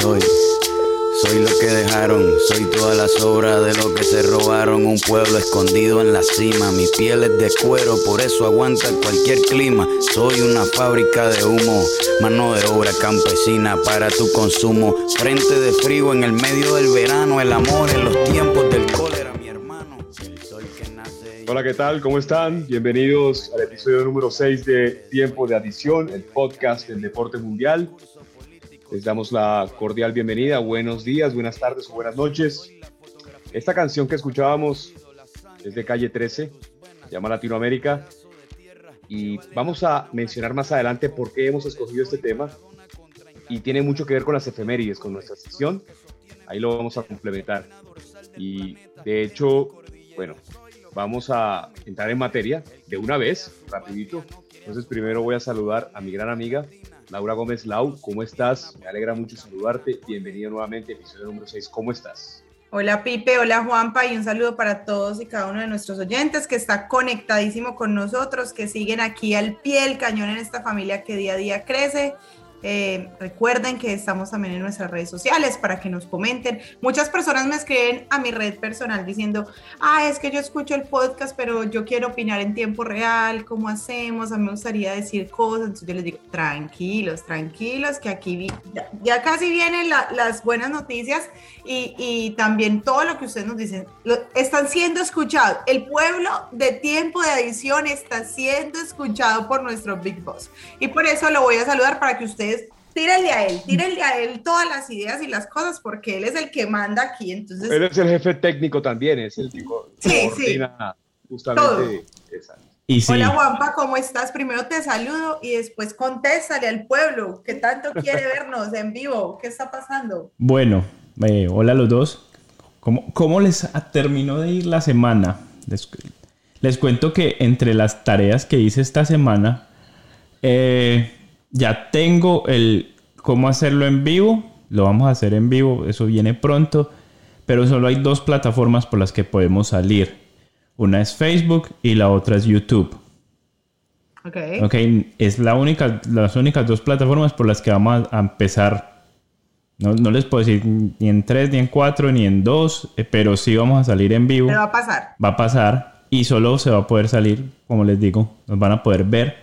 Soy. Soy lo que dejaron, soy toda la sobra de lo que se robaron. Un pueblo escondido en la cima, mi piel es de cuero, por eso aguanta cualquier clima. Soy una fábrica de humo, mano de obra campesina para tu consumo. Frente de frío en el medio del verano, el amor en los tiempos del cólera, Hola, ¿qué tal? ¿Cómo están? Bienvenidos al episodio número 6 de Tiempo de Adición, el podcast del deporte mundial. Les damos la cordial bienvenida. Buenos días, buenas tardes o buenas noches. Esta canción que escuchábamos es de Calle 13, se llama Latinoamérica. Y vamos a mencionar más adelante por qué hemos escogido este tema. Y tiene mucho que ver con las efemérides, con nuestra sesión. Ahí lo vamos a complementar. Y de hecho, bueno, vamos a entrar en materia de una vez, rapidito. Entonces primero voy a saludar a mi gran amiga Laura Gómez Lau, ¿cómo estás? Me alegra mucho saludarte. Bienvenido nuevamente, episodio número 6. ¿Cómo estás? Hola Pipe, hola Juanpa y un saludo para todos y cada uno de nuestros oyentes que está conectadísimo con nosotros, que siguen aquí al pie del cañón en esta familia que día a día crece eh, recuerden que estamos también en nuestras redes sociales para que nos comenten. Muchas personas me escriben a mi red personal diciendo, ah, es que yo escucho el podcast, pero yo quiero opinar en tiempo real, ¿cómo hacemos? A mí me gustaría decir cosas. Entonces yo les digo, tranquilos, tranquilos, que aquí ya, casi vienen las buenas noticias y, también todo lo que ustedes nos dicen. están siendo escuchados. El pueblo de tiempo de adición está siendo escuchado por nuestro Big Boss. Y por eso lo voy a saludar para que ustedes tírenle a él, tírenle a él todas las ideas y las cosas, porque él es el que manda aquí. Entonces, él es el jefe técnico también, es el tipo sí, sí. justamente Y Hola Juanpa, ¿cómo estás? Primero te saludo y después contéstale al pueblo que tanto quiere vernos en vivo. ¿Qué está pasando? Bueno, eh, hola a los dos. ¿Cómo, ¿Cómo, les terminó de ir la semana? Les, les, cuento que entre las tareas que hice esta semana, eh, ya tengo el cómo hacerlo en vivo. Lo vamos a hacer en vivo, eso viene pronto. Pero solo hay dos plataformas por las que podemos salir. Una es Facebook y la otra es YouTube. Ok. Ok, es la única, las únicas dos plataformas por las que vamos a empezar. No, no les puedo decir ni en tres, ni en cuatro, ni en dos, eh, pero sí vamos a salir en vivo. Pero va a pasar. Va a pasar y solo se va a poder salir, como les digo, nos van a poder ver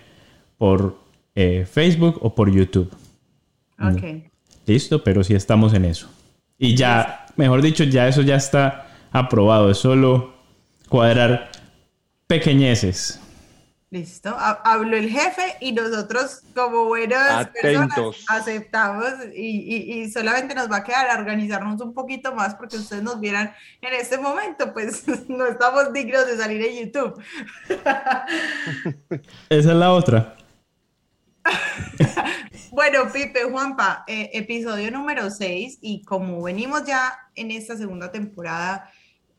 por eh, Facebook o por YouTube. Ok. Listo, pero sí estamos en eso. Y ya, mejor dicho, ya eso ya está aprobado. Es solo cuadrar pequeñeces. Listo, habló el jefe y nosotros como buenas personas aceptamos y, y, solamente nos va a quedar organizarnos un poquito más porque ustedes nos vieran en este momento, pues no estamos dignos de salir en YouTube. Esa es la otra. bueno, Pipe, Juanpa, eh, episodio número 6 y como venimos ya en esta segunda temporada,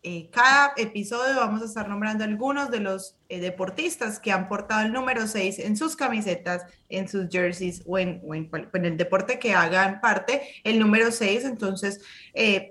eh, cada episodio vamos a estar nombrando algunos de los eh, deportistas que han portado el número 6 en sus camisetas, en sus jerseys o en, en, el deporte que hagan parte, el número 6. Entonces,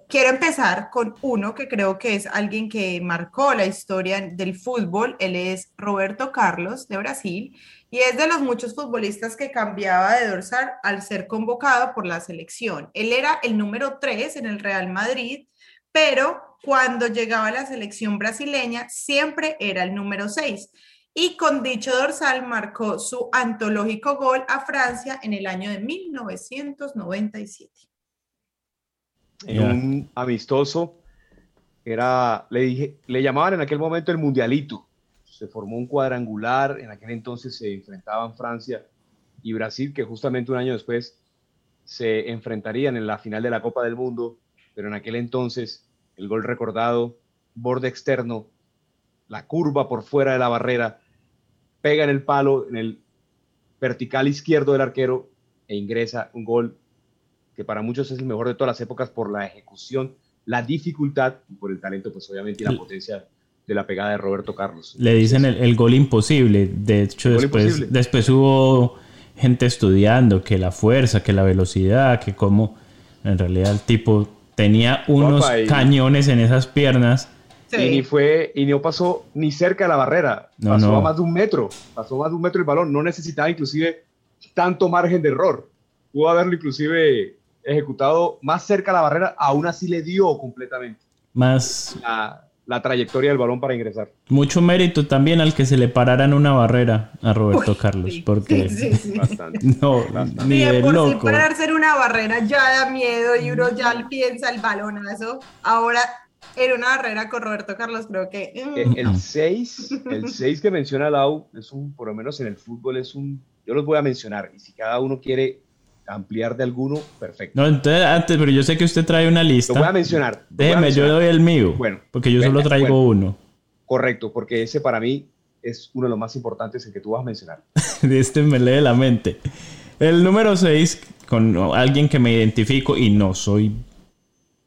quiero empezar con uno que creo que es alguien que marcó la historia del fútbol. Él es Roberto Carlos de Brasil y es de los muchos futbolistas que cambiaba de dorsal al ser convocado por la selección. Él era el número 3 en el Real Madrid, pero cuando llegaba la selección brasileña siempre era el número 6. y con dicho dorsal marcó su antológico gol a Francia en el año de 1997. En un amistoso, era, le, dije, le llamaban en aquel momento el Mundialito. Se formó un cuadrangular, en aquel entonces se enfrentaban Francia y Brasil, que justamente un año después se enfrentarían en la final de la Copa del Mundo, pero en aquel entonces el gol recordado, borde externo, la curva por fuera de la barrera, pega en el palo, en el vertical izquierdo del arquero e ingresa un gol que para muchos es el mejor de todas las épocas por la ejecución, la dificultad y por el talento, pues obviamente y la potencia de la pegada de Roberto Carlos. Le dicen el, gol imposible. De hecho, después, después hubo gente estudiando que la fuerza, que la velocidad, que como en realidad el tipo tenía unos cañones en esas piernas. Y ni fue, y no pasó ni cerca de la barrera. pasó a más de un metro. Pasó más de un metro el balón. No necesitaba inclusive tanto margen de error. Pudo haberlo inclusive ejecutado más cerca de la barrera, aún así le dio completamente. Más la trayectoria del balón para ingresar. Mucho mérito también al que se le pararan una barrera a Roberto Carlos, porque no, ni de por loco. pararse en una barrera ya da miedo y uno ya piensa el balonazo. Ahora en una barrera con Roberto Carlos creo que mm. el 6, el 6 que menciona Lau es un por lo menos en el fútbol es un yo los voy a mencionar y si cada uno quiere ampliar de alguno, perfecto. No, entonces antes, pero yo sé que usted trae una lista. Lo voy a mencionar. Déjeme, yo doy el mío. Bueno. Porque yo solo traigo uno. Correcto, porque ese para mí es uno de los más importantes, el que tú vas a mencionar. de este me lee la mente. El número 6, con alguien que me identifico y no soy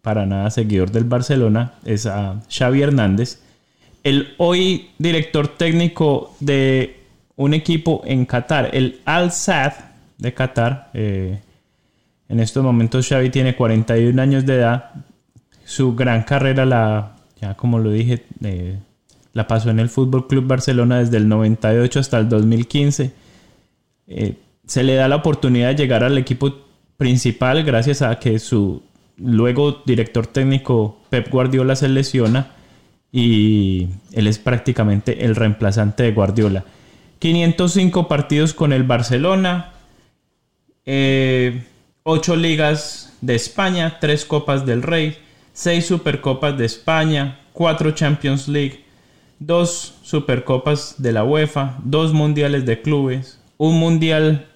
para nada seguidor del Barcelona, es a Xavi Hernández. El hoy director técnico de un equipo en Qatar, el Al Sadd de Qatar. Eh, en estos momentos Xavi tiene 41 años de edad. Su gran carrera la, ya como lo dije, eh, la pasó en el Fútbol Club Barcelona desde el 98 hasta el 2015. Eh, se le da la oportunidad de llegar al equipo principal gracias a que su luego director técnico Pep Guardiola se lesiona y él es prácticamente el reemplazante de Guardiola. 505 partidos con el Barcelona, eh, ocho ligas de España, tres copas del Rey, seis supercopas de España, cuatro Champions League, dos supercopas de la UEFA, dos mundiales de clubes, un mundial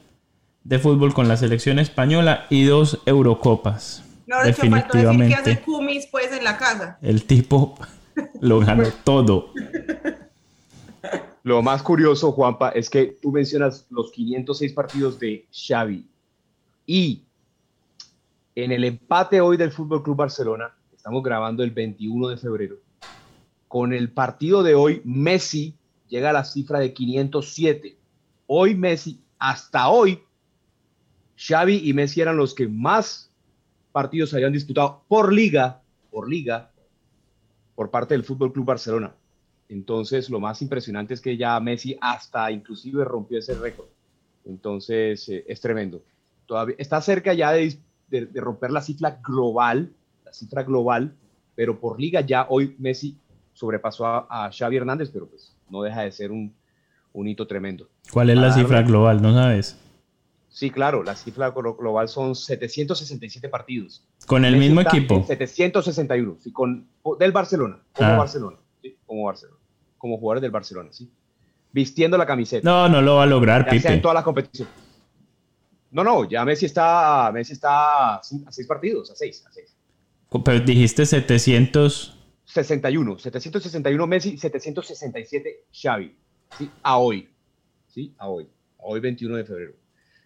de fútbol con la selección española y dos Eurocopas. No, Definitivamente. Que hace Kumis, pues, en la casa. El tipo lo ganó todo. Lo más curioso, Juanpa, es que tú mencionas los 506 partidos de Xavi y en el empate hoy del Fútbol Club Barcelona, estamos grabando el 21 de febrero, con el partido de hoy, Messi llega a la cifra de 507. Hoy Messi, hasta hoy, Xavi y Messi eran los que más partidos habían disputado por liga, por liga, por parte del Fútbol Club Barcelona. Entonces, lo más impresionante es que ya Messi hasta inclusive rompió ese récord. Entonces, eh, es tremendo está cerca ya de, romper la cifra global, la cifra global, pero por liga ya hoy Messi sobrepasó a, Xavi Hernández, pero pues no deja de ser un, hito tremendo. ¿Cuál es la cifra global? ¿No sabes? Sí, claro, la cifra global son 767 partidos. ¿Con el mismo equipo? 761, sí, con, del Barcelona, como ah. Barcelona, ¿sí? como Barcelona, como jugadores del Barcelona, sí. Vistiendo la camiseta. No, no lo va a lograr, Pipe. en todas las competiciones. No, no, ya Messi está, Messi está a seis partidos, a seis, a seis. Pero dijiste 700... 61, 761 Messi, 767 Xavi, ¿sí? A hoy, ¿sí? A hoy, a hoy 21 de febrero.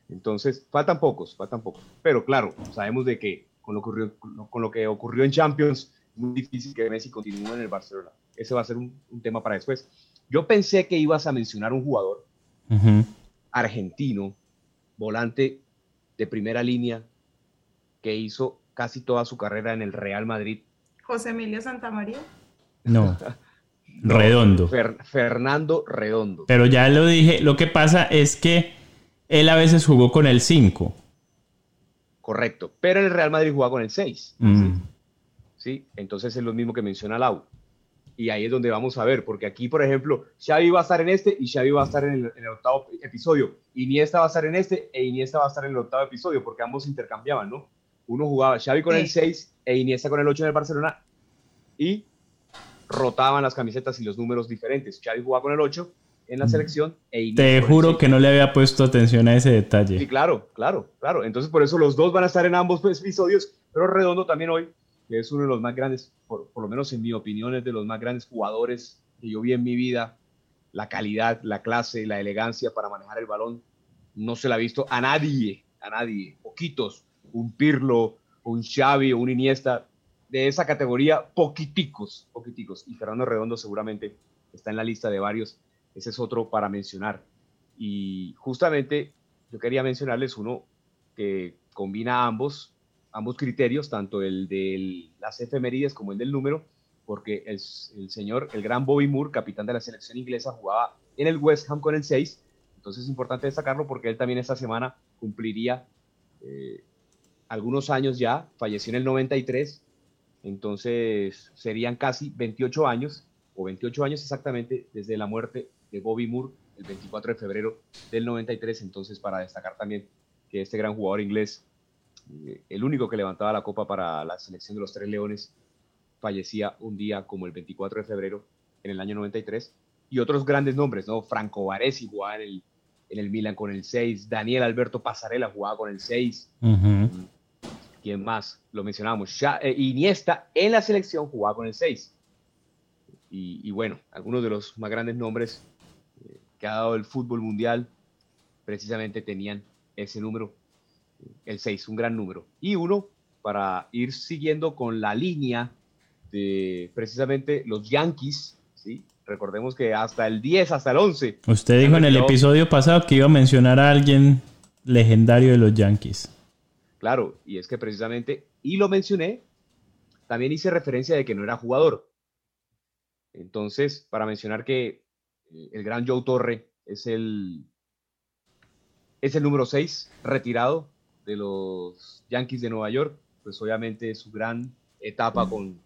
Entonces, faltan pocos, faltan pocos. Pero claro, sabemos de que con lo, ocurrió, con lo que ocurrió en Champions, es muy difícil que Messi continúe en el Barcelona. Ese va a ser un, tema para después. Yo pensé que ibas a mencionar un jugador argentino volante de primera línea que hizo casi toda su carrera en el Real Madrid. José Emilio Santamaría. No. Redondo. Fernando Redondo. Pero ya lo dije, lo que pasa es que él a veces jugó con el 5. Correcto, pero en el Real Madrid jugaba con el 6. Mm. ¿sí? Entonces es lo mismo que menciona Lau. Y ahí es donde vamos a ver, porque aquí, por ejemplo, Xavi va a estar en este y Xavi va a estar en el, en el octavo episodio. Iniesta va a estar en este e Iniesta va a estar en el octavo episodio, porque ambos intercambiaban, ¿no? Uno jugaba Xavi con Sí. el 6 e Iniesta con el 8 en el Barcelona y rotaban las camisetas y los números diferentes. Xavi jugaba con el 8 en la selección e Iniesta Te juro 6. que no le había puesto atención a ese Sí, detalle. claro, claro, claro. Entonces, por eso los dos van a estar en ambos pues, episodios, pero Redondo también hoy, que es uno de los más grandes, por, por lo menos en mi opinión, es de los más grandes jugadores que yo vi en mi vida. La calidad, la clase, la elegancia para manejar el balón, no se la ha visto a nadie, a nadie. Poquitos, un Pirlo, un Xavi un Iniesta, de esa categoría, poquiticos, poquiticos. Y Fernando Redondo seguramente está en la lista de varios. Ese es otro para mencionar. Y justamente yo quería mencionarles uno que combina ambos, ambos criterios, tanto el de las efemérides como el del número, porque el, el señor, el gran Bobby Moore, capitán de la selección inglesa, jugaba en el West Ham con el 6. Entonces es importante destacarlo porque él también esta semana cumpliría eh, algunos años ya, falleció en el 93, entonces serían casi 28 años, o 28 años exactamente, desde la muerte de Bobby Moore el 24 de febrero del 93, entonces para destacar también que este gran jugador inglés, el único que levantaba la copa para la selección de los Tres Leones, fallecía un día como el 24 de febrero en el año 93, y otros grandes nombres, ¿no? Franco Baresi jugaba en el, en el Milan con el 6, Daniel Alberto Pasarela jugaba con el 6, Ujú. ¿quién más? Lo mencionamos, Xa- eh, Iniesta en la selección jugaba con el 6. Y, y bueno, algunos de los más grandes nombres eh, que ha dado el fútbol mundial precisamente tenían ese número, el 6, un gran número. Y uno, para ir siguiendo con la línea de precisamente los Yankees, ¿sí? Recordemos que hasta el 10, hasta el 11. Usted dijo en el episodio pasado que iba a mencionar a alguien legendario de los Yankees. Claro, y es que precisamente, y lo mencioné, también hice referencia de que no era jugador. Entonces, para mencionar que eh, el gran Joe Torre es el, es el número 6 retirado de los Yankees de Nueva York, pues obviamente su gran etapa con,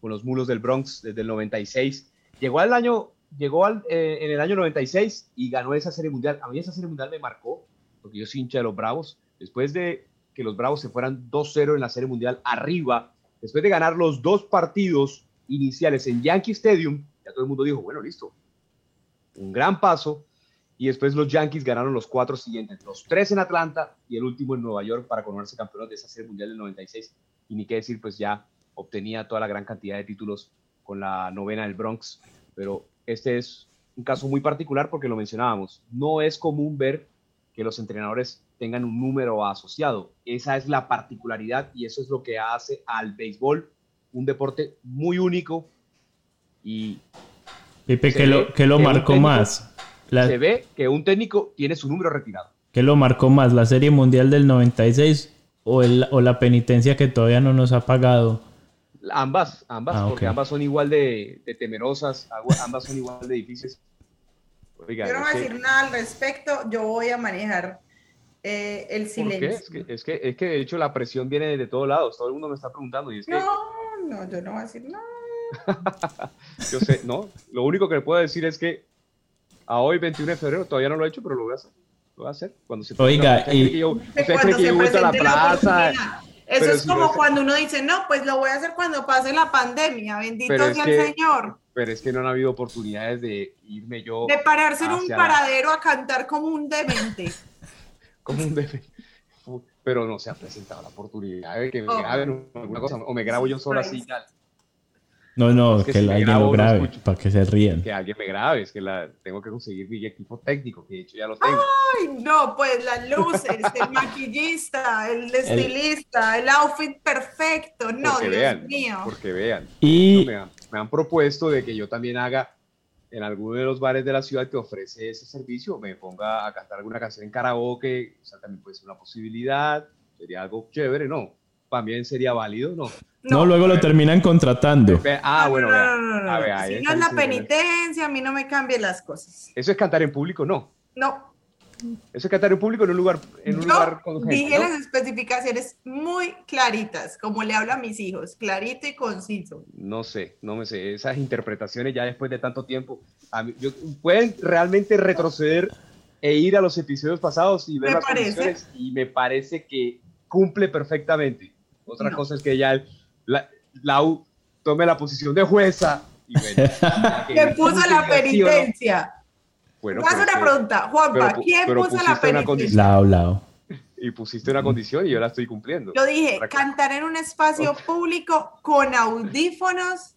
con los mulos del Bronx desde el 96. Llegó al año, llegó al, eh, en el año 96 y ganó esa serie mundial. A mí esa serie mundial me marcó, porque yo soy hincha de los Bravos. Después de que los Bravos se fueran 2-0 en la serie mundial arriba, después de ganar los dos partidos iniciales en Yankee Stadium, ya todo el mundo dijo, bueno, listo, un gran paso. Y después los Yankees ganaron los cuatro siguientes, los tres en Atlanta y el último en Nueva York para coronarse campeones de esa serie mundial del 96. Y ni qué decir, pues ya obtenía toda la gran cantidad de títulos con la novena del Bronx. Pero este es un caso muy particular porque lo mencionábamos. No es común ver que los entrenadores tengan un número asociado. Esa es la particularidad y eso es lo que hace al béisbol un deporte muy único y Pipe, Se ¿qué lo, lo marcó más? La- se ve que un técnico tiene su número retirado. ¿Qué lo marcó más? ¿La Serie Mundial del 96 o, el- o la penitencia que todavía no nos ha pagado? Ambas, ambas, Ah, porque ambas son igual de, de temerosas, ambas son igual de difíciles. Oiga, Yo no voy a que- decir nada al respecto, yo voy a manejar eh, el ¿por qué? silencio. Es que, es, que, es que de hecho la presión viene de todos lados, todo el mundo me está preguntando y es que No, no, yo no voy a decir nada. yo sé, no, lo único que le puedo decir es que a hoy 21 de febrero todavía no lo he hecho, pero lo voy a hacer. Lo voy a hacer cuando se Oiga, ¿Usted y- que yo, usted cree que se yo voy a la presente la plaza? oportunidad. Eso Pero es si como cuando uno dice, no, pues lo voy a hacer cuando pase la pandemia, bendito Pero sea que- el Señor. Pero es que no han habido oportunidades de irme yo De pararse en un la- paradero a cantar como un demente. como un defe- Pero no se ha presentado la oportunidad de que me Oh. graben alguna cosa, o me grabo yo solo así, ya, No, no, Es que que, si alguien grabo, lo no grabe escucho. para que se rían. que alguien me grabe, es que la, tengo que conseguir mi equipo técnico, que de hecho ya lo tengo. Ay, no, pues las luces, el maquillista, el estilista, el outfit perfecto. No, porque Dios vean, mío. porque vean. Y Me han, me han propuesto de que yo también haga en alguno de los bares de la ciudad que ofrece ese servicio, me ponga a cantar alguna canción en karaoke, o sea, también puede ser una posibilidad, sería algo chévere, ¿no? También sería válido, ¿no? no, luego lo terminan contratando. Ah, No, bueno, no, no, no, no, A no. ver, ahí Si no es la penitencia, a mí no me cambien las cosas. Eso es cantar en público, no. No, Eso es cantar en público en un lugar, en un Yo lugar con gente, dije ¿no? las especificaciones muy claritas, como le hablo a mis hijos, clarito y conciso. No sé, no me sé. Esas interpretaciones ya después de tanto tiempo, a mí- yo- pueden realmente retroceder e ir a los episodios pasados y ver Me las parece. condiciones y me parece que cumple perfectamente. Otra No. cosa es que ya el- la, la U tome la posición de jueza y bueno, que ¿Quién puso la penitencia? Bueno, pero una pregunta, Juanpa, pero ¿quién pero puso la penitencia? Lao, lao. y pusiste una condición y yo la estoy cumpliendo. Yo dije, cantar en un espacio público con audífonos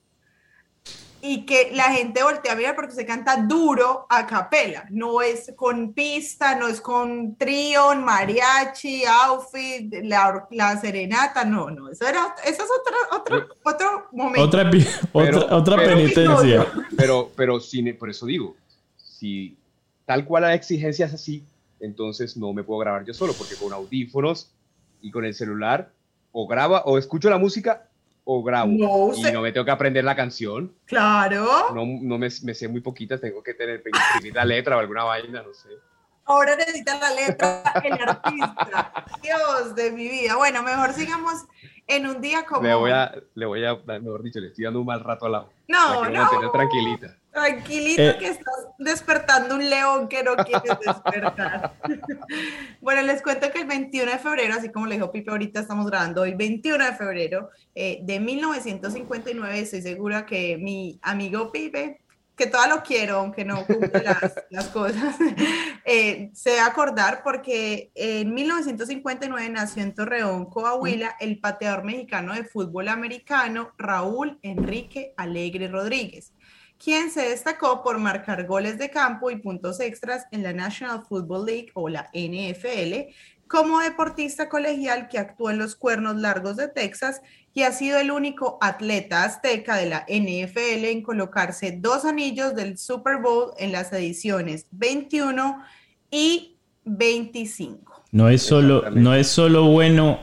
y que la gente voltea a mirar porque se canta duro a capela. No es con pista, no es con trío, mariachi, outfit, la, la serenata, no, no. Eso, era, eso es otro, otro, otro momento. Otra, Pero- otra, otra pero- penitencia. Pero, pero sin, por eso digo, si tal cual la exigencia es así, entonces no me puedo grabar yo solo, porque con audífonos y con el celular, o graba, o escucho la música, o grabo. No, y no me tengo que aprender la canción. Claro. No, no me, me sé muy poquitas, tengo que tener escribir la letra o alguna vaina, no sé. Ahora necesita la letra el artista. Dios de mi vida. Bueno, mejor sigamos en un día como. Le voy a, le voy a, mejor dicho, le estoy dando un mal rato a la No, la no. mantener tranquilita. Tranquilito Eh. que estás despertando un león que no quieres despertar. bueno, les cuento que el 21 de febrero, así como le dijo Pipe, ahorita estamos grabando hoy, 21 de febrero eh, de 1959, estoy segura que mi amigo Pipe, que todavía lo quiero, aunque no cumple las, las cosas, eh, se acordar porque en 1959 nació en Torreón, Coahuila, el pateador mexicano de fútbol americano Raúl Enrique Alegre Rodríguez quien se destacó por marcar goles de campo y puntos extras en la National Football League o la NFL, como deportista colegial que actuó en los Cuernos Largos de Texas y ha sido el único atleta azteca de la NFL en colocarse dos anillos del Super Bowl en las ediciones 21 y 25. No es solo, no es solo bueno,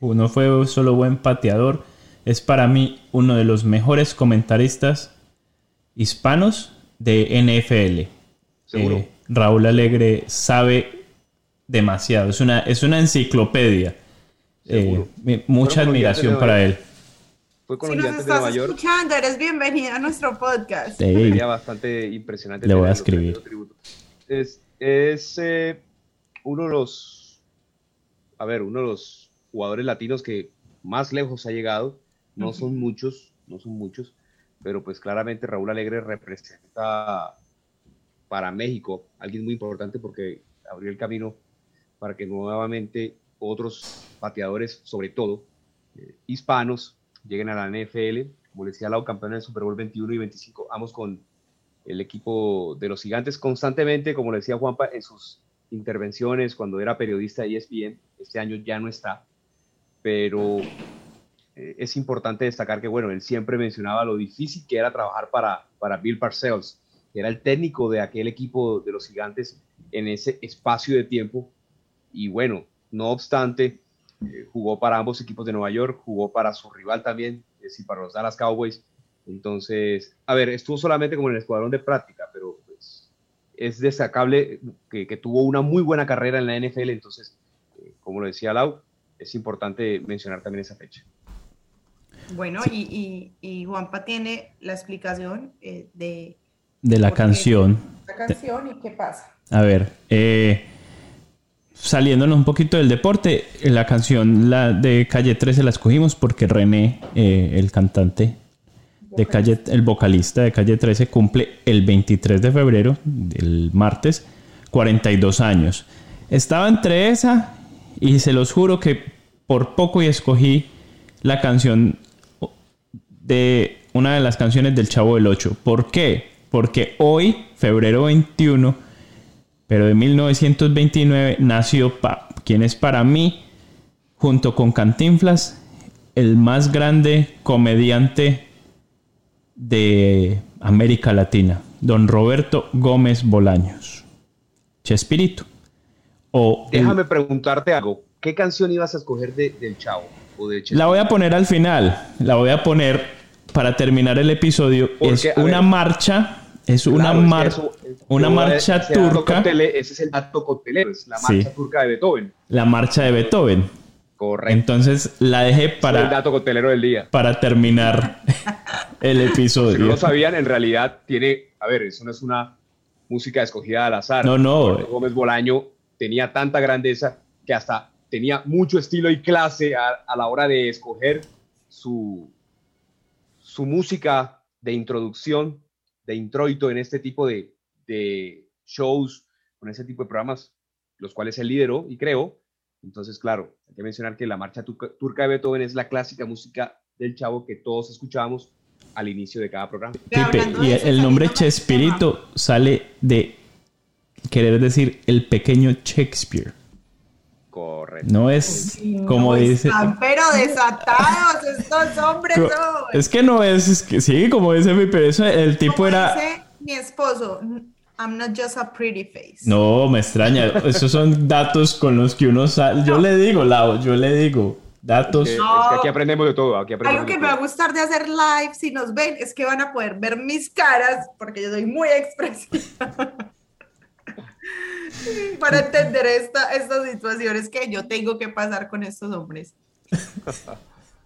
no fue solo buen pateador, es para mí uno de los mejores comentaristas hispanos de NFL. Seguro. Eh, Raúl Alegre sabe demasiado, es una, es una enciclopedia. Eh, mucha admiración para él. Fue con Si los nos gigantes de Nueva estás York. escuchando, eres bienvenido a nuestro podcast. Sería bastante impresionante. Le voy a escribir. es eh, uno de los, a ver, uno de los jugadores latinos que más lejos ha llegado. No son muchos, no son muchos, pero pues claramente Raúl Alegre representa para México alguien muy importante porque abrió el camino para que nuevamente otros pateadores, sobre todo eh, hispanos, lleguen a la NFL. Como les decía, Lau, campeón del Super Bowl 21 y 25, ambos con el equipo de los gigantes constantemente, como le decía Juanpa, en sus intervenciones cuando era periodista de ESPN. Este año ya no está, pero eh, es importante destacar que, bueno, él siempre mencionaba lo difícil que era trabajar para, para Bill Parcells, que era el técnico de aquel equipo de los gigantes en ese espacio de tiempo. Y bueno, no obstante, eh, jugó para ambos equipos de Nueva York, jugó para su rival también, es decir, para los Dallas Cowboys. Entonces, a ver, estuvo solamente como en el escuadrón de práctica, pero pues, es destacable que, que tuvo una muy buena carrera en la NFL. Entonces, eh, como lo decía Lau, es importante mencionar también esa fecha. Bueno, y, y, y Juanpa tiene la explicación eh, de de la canción. la canción y qué pasa. A ver, eh, saliéndonos un poquito del deporte, la canción la de Calle 13 la escogimos porque René, eh, el cantante de Calle, el vocalista de Calle 13, cumple el 23 de febrero, el martes, 42 años. Estaba entre esa y se los juro que por poco y escogí la canción de una de las canciones del Chavo del 8. ¿Por qué? Porque hoy, febrero 21, pero de 1929, nació pa quien es para mí, junto con Cantinflas, el más grande comediante de América Latina, don Roberto Gómez Bolaños. Chespirito. O el- Déjame preguntarte algo. ¿Qué canción ibas a escoger de, del Chavo? O de La voy a poner al final. La voy a poner para terminar el episodio. ¿Por Es una ver. marcha Es una, Claro, es que mar- eso- una yo, marcha turca, ese es el dato coctelero, es la Sí. marcha turca de Beethoven. la marcha de Beethoven. Correcto. Entonces la dejé es el para, dato coctelero del día. para terminar el Si no episodio. lo sabían, en realidad tiene, a ver, eso no es una música escogida al azar. No, no. Gómez Bolaño tenía tanta grandeza que hasta tenía mucho estilo y clase a, a la hora de escoger su, su música de introducción, de introito en este tipo de, de shows, con ese tipo de programas, los cuales él lideró y creó. Entonces, claro, hay que mencionar que la marcha turca, de Beethoven es la clásica música del chavo que todos escuchábamos al inicio de cada programa. Pipe, y el nombre Chespirito sale de querer decir el pequeño Shakespeare. Correcto. No es como No dice. Están pero desatados estos hombres Co-. Es que no es, es que sí, como dice Pipe, eso, el tipo Como era. dice mi esposo, I'm not just a pretty face. No, me extraña. Esos son datos con los que uno sale. Yo le digo, Lau, yo le digo. Datos. Eh, No. Es que aquí aprendemos de todo. Aquí aprendemos Algo que de me va a gustar de hacer live, si nos ven, es que van a poder ver mis caras, porque yo soy muy expresiva. Para entender esta, estas situaciones que yo tengo que pasar con estos hombres.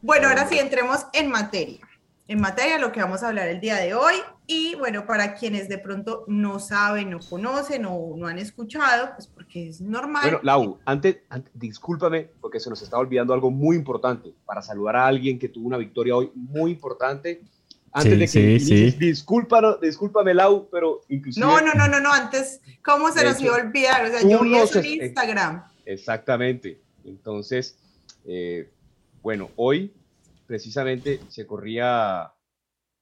Bueno, ahora sí, entremos en materia. En materia, lo que vamos a hablar el día de hoy. Y bueno, para quienes de pronto no saben, no conocen o no han escuchado, pues porque es normal. Bueno, Lau, antes, antes- discúlpame, porque se nos está olvidando algo muy importante para saludar a alguien que tuvo una victoria hoy muy importante. Antes Sí, de que sí, inicies, sí. discúlpalo- discúlpame, Lau, pero inclusive... No, no, no, no, no, antes, ¿cómo se nos iba a olvidar? O sea, yo vi eso en Instagram. Exactamente. Entonces, eh, bueno, hoy precisamente se corría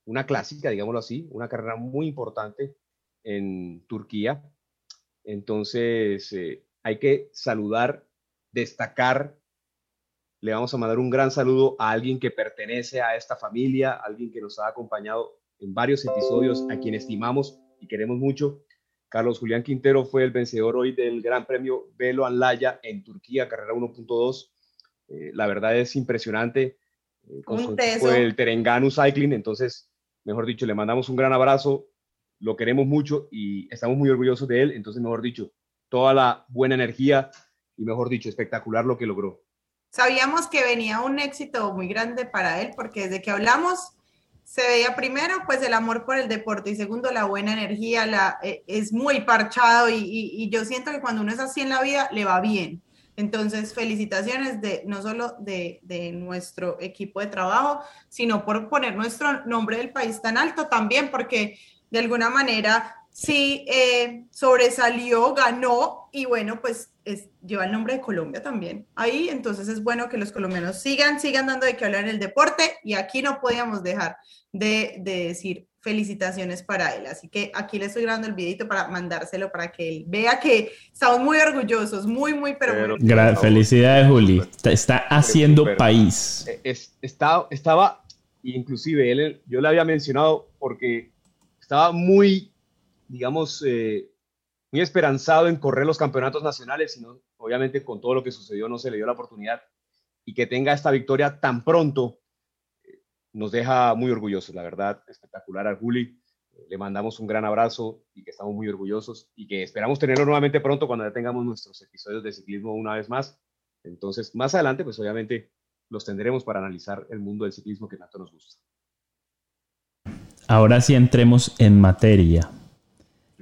una clásica, digámoslo así, una carrera muy importante en Turquía. Entonces, eh, hay que saludar, destacar. Le vamos a mandar un gran saludo a alguien que pertenece a esta familia, alguien que nos ha acompañado en varios episodios, a quien estimamos y queremos mucho. Carlos Julián Quintero fue el vencedor hoy del Gran Premio Velo Anlaya en Turquía, carrera 1.2. Eh, la verdad es impresionante. eh, con su equipo del Terenganu Cycling. Entonces, mejor dicho, le mandamos un gran abrazo. Lo queremos mucho y estamos muy orgullosos de él. Entonces, mejor dicho, toda la buena energía y, mejor dicho, espectacular lo que logró. Sabíamos que venía un éxito muy grande para él, porque desde que hablamos se veía primero pues el amor por el deporte y segundo la buena energía, la, eh, es muy parchado y, y- y yo siento que cuando uno es así en la vida le va bien. Entonces, felicitaciones de no solo de, de nuestro equipo de trabajo, sino por poner nuestro nombre del país tan alto también, porque de alguna manera sí eh, sobresalió, ganó y bueno, pues es, lleva el nombre de Colombia también ahí, entonces es bueno que los colombianos sigan, sigan dando de qué hablar en el deporte y aquí no podíamos dejar de, de decir felicitaciones para él, así que aquí le estoy grabando el videito para mandárselo para que él vea que estamos muy orgullosos, muy, muy, pero, Pero- muy felicidades, Juli. Está, está haciendo súper. país. Eh, es- estaba, estaba, inclusive él, yo le había mencionado porque estaba muy, digamos, eh, muy esperanzado en correr los campeonatos nacionales, sino obviamente con todo lo que sucedió no se le dio la oportunidad y que tenga esta victoria tan pronto nos deja muy orgullosos, la verdad, espectacular a Juli. Eh, Le mandamos un gran abrazo y que estamos muy orgullosos y que esperamos tenerlo nuevamente pronto cuando ya tengamos nuestros episodios de ciclismo una vez más. Entonces, más adelante, pues obviamente los tendremos para analizar el mundo del ciclismo que tanto nos gusta. Ahora sí entremos en materia.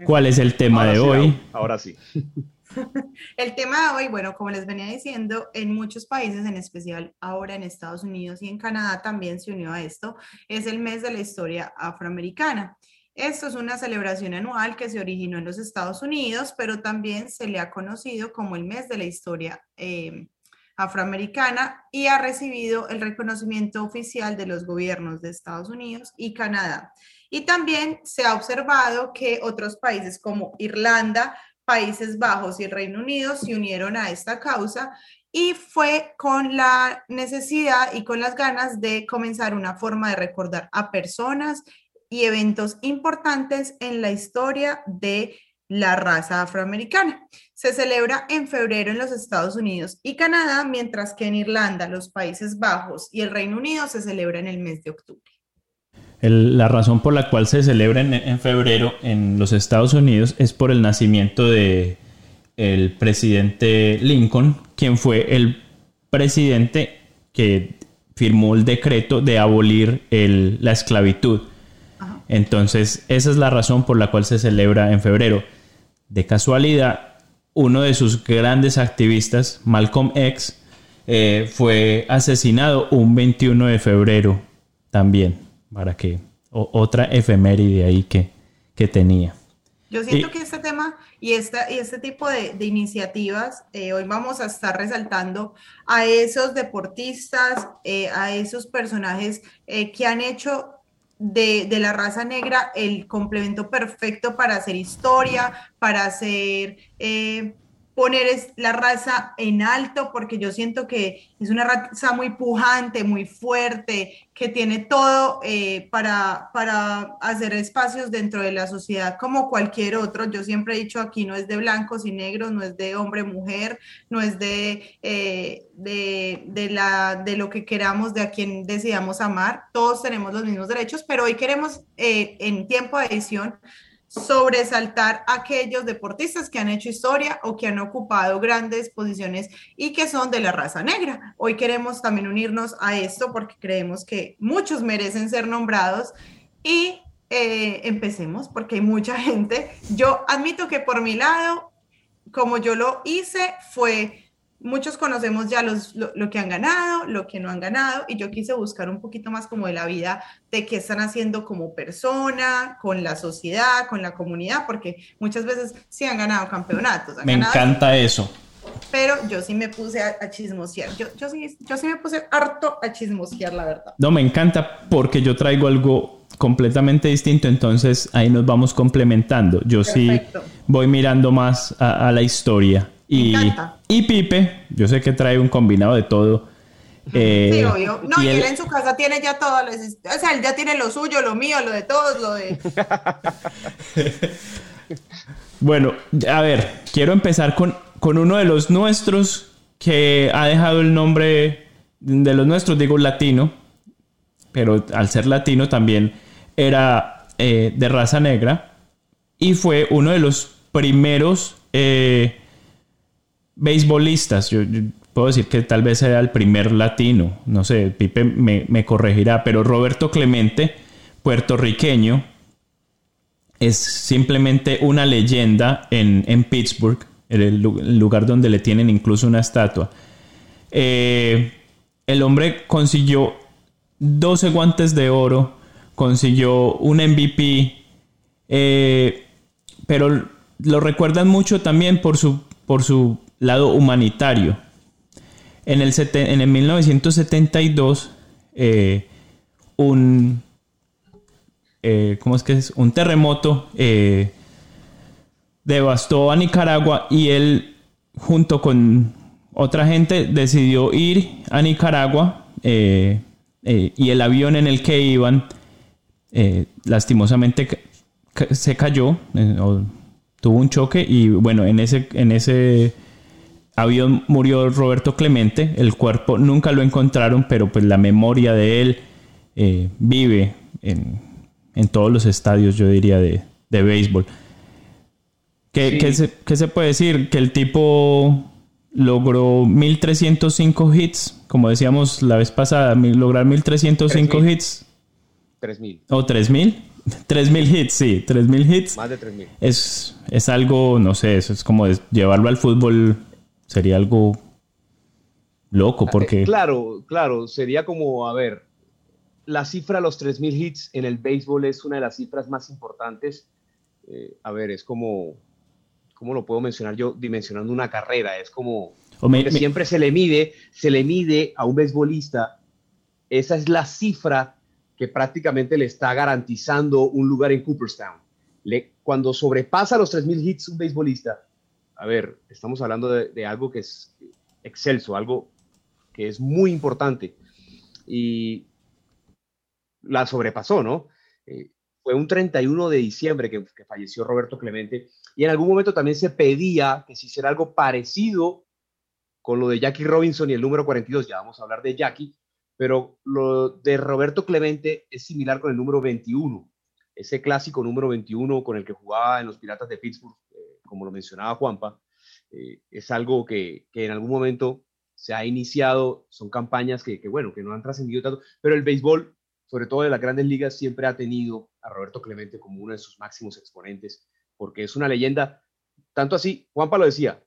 ¿Cuál es el tema Ahora de sí, hoy? Ahora sí. El tema de hoy, bueno, como les venía diciendo, en muchos países, en especial ahora en Estados Unidos y en Canadá también se unió a esto, es el mes de la historia afroamericana. Esto es una celebración anual que se originó en los Estados Unidos, pero también se le ha conocido como el mes de la historia eh, afroamericana y ha recibido el reconocimiento oficial de los gobiernos de Estados Unidos y Canadá. Y también se ha observado que otros países como Irlanda, Países Bajos y el Reino Unido se unieron a esta causa y fue con la necesidad y con las ganas de comenzar una forma de recordar a personas y eventos importantes en la historia de la raza afroamericana. Se celebra en febrero en los Estados Unidos y Canadá, mientras que en Irlanda, los Países Bajos y el Reino Unido se celebra en el mes de octubre. La razón por la cual se celebra en, febrero en los Estados Unidos es por el nacimiento de el presidente Lincoln, quien fue el presidente que firmó el decreto de abolir la esclavitud. Entonces, esa es la razón por la cual se celebra en febrero. De casualidad, uno de sus grandes activistas, Malcolm X, eh, fue asesinado un 21 de febrero también para que otra efeméride ahí que, que tenía. Yo siento que este tema y, esta, y este tipo de, iniciativas, eh, hoy vamos a estar resaltando a esos deportistas, eh, a esos personajes eh, que han hecho de, de, la raza negra el complemento perfecto para hacer historia, para hacer poner la raza en alto porque yo siento que es una raza muy pujante, muy fuerte, que tiene todo eh, para, para hacer espacios dentro de la sociedad como cualquier otro. Yo siempre he dicho aquí no es de blancos y negros, no es de hombre, mujer, no es de, eh, de, de, la, de lo que queramos, de a quien decidamos amar. Todos tenemos los mismos derechos, pero hoy queremos eh, en tiempo de edición sobresaltar a aquellos deportistas que han hecho historia o que han ocupado grandes posiciones y que son de la raza negra. Hoy queremos también unirnos a esto porque creemos que muchos merecen ser nombrados y eh, empecemos porque hay mucha gente. Yo admito que por mi lado, como yo lo hice, fue muchos conocemos ya los, lo, que han ganado, lo que no han ganado, y yo quise buscar un poquito más como de la vida, de qué están haciendo como persona, con la sociedad, con la comunidad, porque muchas veces sí han ganado campeonatos. me encanta eso. Pero yo sí me puse a, chismosear, yo, yo, sí, yo sí me puse harto a chismosear, la verdad. No, me encanta porque yo traigo algo completamente distinto, entonces ahí nos vamos complementando. Yo sí voy mirando más a la historia y, y Pipe, yo sé que trae un combinado de todo. Eh, sí, obvio. No, y, él, en su casa tiene ya todo. O sea, él ya tiene lo suyo, lo mío, lo de todos, lo de. bueno, a ver, quiero empezar con, con uno de los nuestros que ha dejado el nombre de los nuestros, digo latino, pero al ser latino también era eh, de raza negra y fue uno de los primeros eh, beisbolistas, yo, puedo decir que tal vez sea el primer latino, no sé, Pipe me, corregirá, pero Roberto Clemente, puertorriqueño, es simplemente una leyenda en, Pittsburgh, el, lugar donde le tienen incluso una estatua. Eh, el hombre consiguió 12 guantes de oro, consiguió un MVP, eh, pero lo recuerdan mucho también por su, por su lado humanitario. En el, en el 1972, eh, un, eh, ¿cómo es que es? un terremoto eh, devastó a Nicaragua y él, junto con otra gente, decidió ir a Nicaragua y el avión en el que iban, lastimosamente, se cayó, tuvo un choque y bueno, en ese, en ese avión murió Roberto Clemente, el cuerpo nunca lo encontraron, pero pues la memoria de él eh, vive en, todos los estadios, yo diría, de, béisbol. ¿Qué, se, puede decir? Que el tipo logró 1305 hits, como decíamos la vez pasada, lograr 1305 hits. 3000. ¿O 3000? 3000 hits, sí, 3000 hits. Más de 3000. Es, es algo, no sé, eso es como llevarlo al fútbol sería algo loco eh, porque... Claro, claro, sería como, a ver, la cifra de los 3.000 hits en el béisbol es una de las cifras más importantes. Eh, a ver, es como, ¿cómo lo puedo mencionar yo? Dimensionando una carrera, es como... siempre se le mide, se le mide a un beisbolista, esa es la cifra que prácticamente le está garantizando un lugar en Cooperstown. Le, cuando sobrepasa los 3.000 hits un beisbolista, a ver, estamos hablando de, algo que es excelso, algo que es muy importante. Y la sobrepasó, ¿no? Eh, fue un 31 de diciembre que, falleció Roberto Clemente y en algún momento también se pedía que se hiciera algo parecido con lo de Jackie Robinson y el número 42, ya vamos a hablar de Jackie, pero lo de Roberto Clemente es similar con el número 21, ese clásico número 21 con el que jugaba en los Piratas de Pittsburgh, como lo mencionaba Juanpa, eh, es algo que, en algún momento se ha iniciado, son campañas que, bueno, que no han trascendido tanto, pero el béisbol, sobre todo de las grandes ligas, siempre ha tenido a Roberto Clemente como uno de sus máximos exponentes, porque es una leyenda, tanto así, Juanpa lo decía,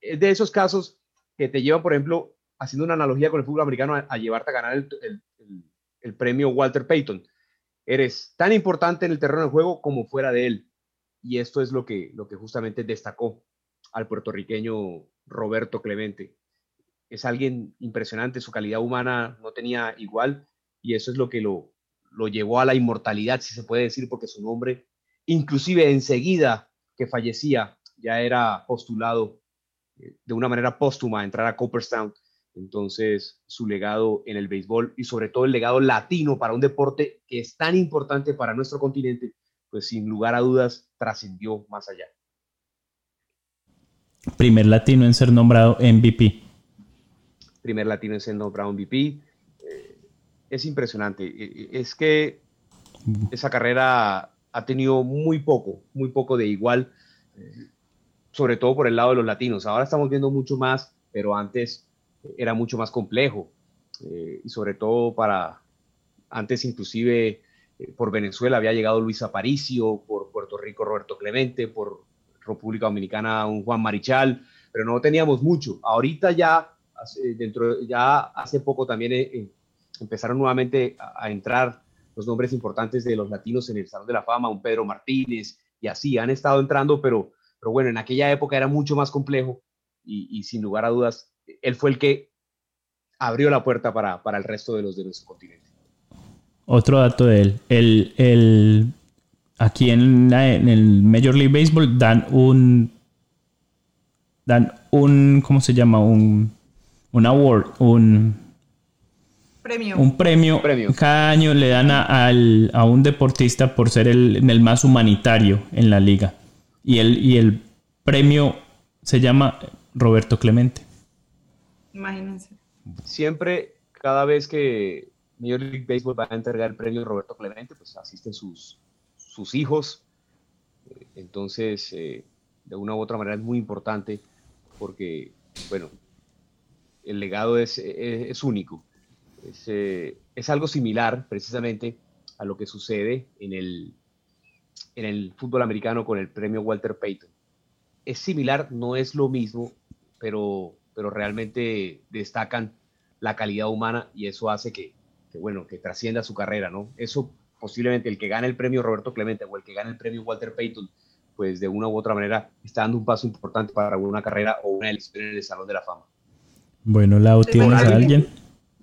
es de esos casos que te llevan, por ejemplo, haciendo una analogía con el fútbol americano, a, llevarte a ganar el, el, premio Walter Payton. Eres tan importante en el terreno de juego como fuera de él. Y esto es lo que, lo que justamente destacó al puertorriqueño Roberto Clemente. Es alguien impresionante, su calidad humana no tenía igual y eso es lo que lo, lo llevó a la inmortalidad, si se puede decir, porque su nombre, inclusive enseguida que fallecía, ya era postulado eh, de una manera póstuma a entrar a Cooperstown entonces, su legado en el béisbol y sobre todo el legado latino para un deporte que es tan importante para nuestro continente, pues sin lugar a dudas trascendió más allá. Primer latino en ser nombrado MVP. Primer latino en ser nombrado MVP. Eh, es impresionante. Eh, es que esa carrera ha tenido muy poco, muy poco de igual, eh, sobre todo por el lado de los latinos. Ahora estamos viendo mucho más, pero antes era mucho más complejo eh, y sobre todo para, antes inclusive por Venezuela había llegado Luis Aparicio, por Puerto Rico Roberto Clemente, por República Dominicana un Juan Marichal, pero no teníamos mucho. Ahorita ya, dentro, ya hace poco también eh, empezaron nuevamente a, entrar los nombres importantes de los latinos en el Salón de la Fama, un Pedro Martínez y así han estado entrando, pero, pero bueno, en aquella época era mucho más complejo y, sin lugar a dudas él fue el que abrió la puerta para, el resto de los de nuestro continente. Otro dato de él, el, el aquí en, el Major League Baseball dan un, dan un, ¿cómo se llama? Un, un award, un premio. Un premio, Cada año le dan a, a un deportista por ser el, el, más humanitario en la liga. Y el, y el premio se llama Roberto Clemente. Imagínense. Siempre, cada vez que Major League Baseball va a entregar el premio Roberto Clemente, pues asisten sus, sus hijos. Eh, entonces, eh, de una u otra manera es muy importante porque, bueno, el legado es, es, único. Es, eh, es, algo similar precisamente a lo que sucede en el, en el fútbol americano con el premio Walter Payton. Es similar, no es lo mismo, pero pero realmente destacan la calidad humana y eso hace que, bueno, que trascienda su carrera, ¿no? Eso posiblemente el que gane el premio Roberto Clemente o el que gane el premio Walter Payton, pues de una u otra manera está dando un paso importante para una carrera o una elección en el Salón de la Fama. Bueno, Lau, ¿tienes a alguien?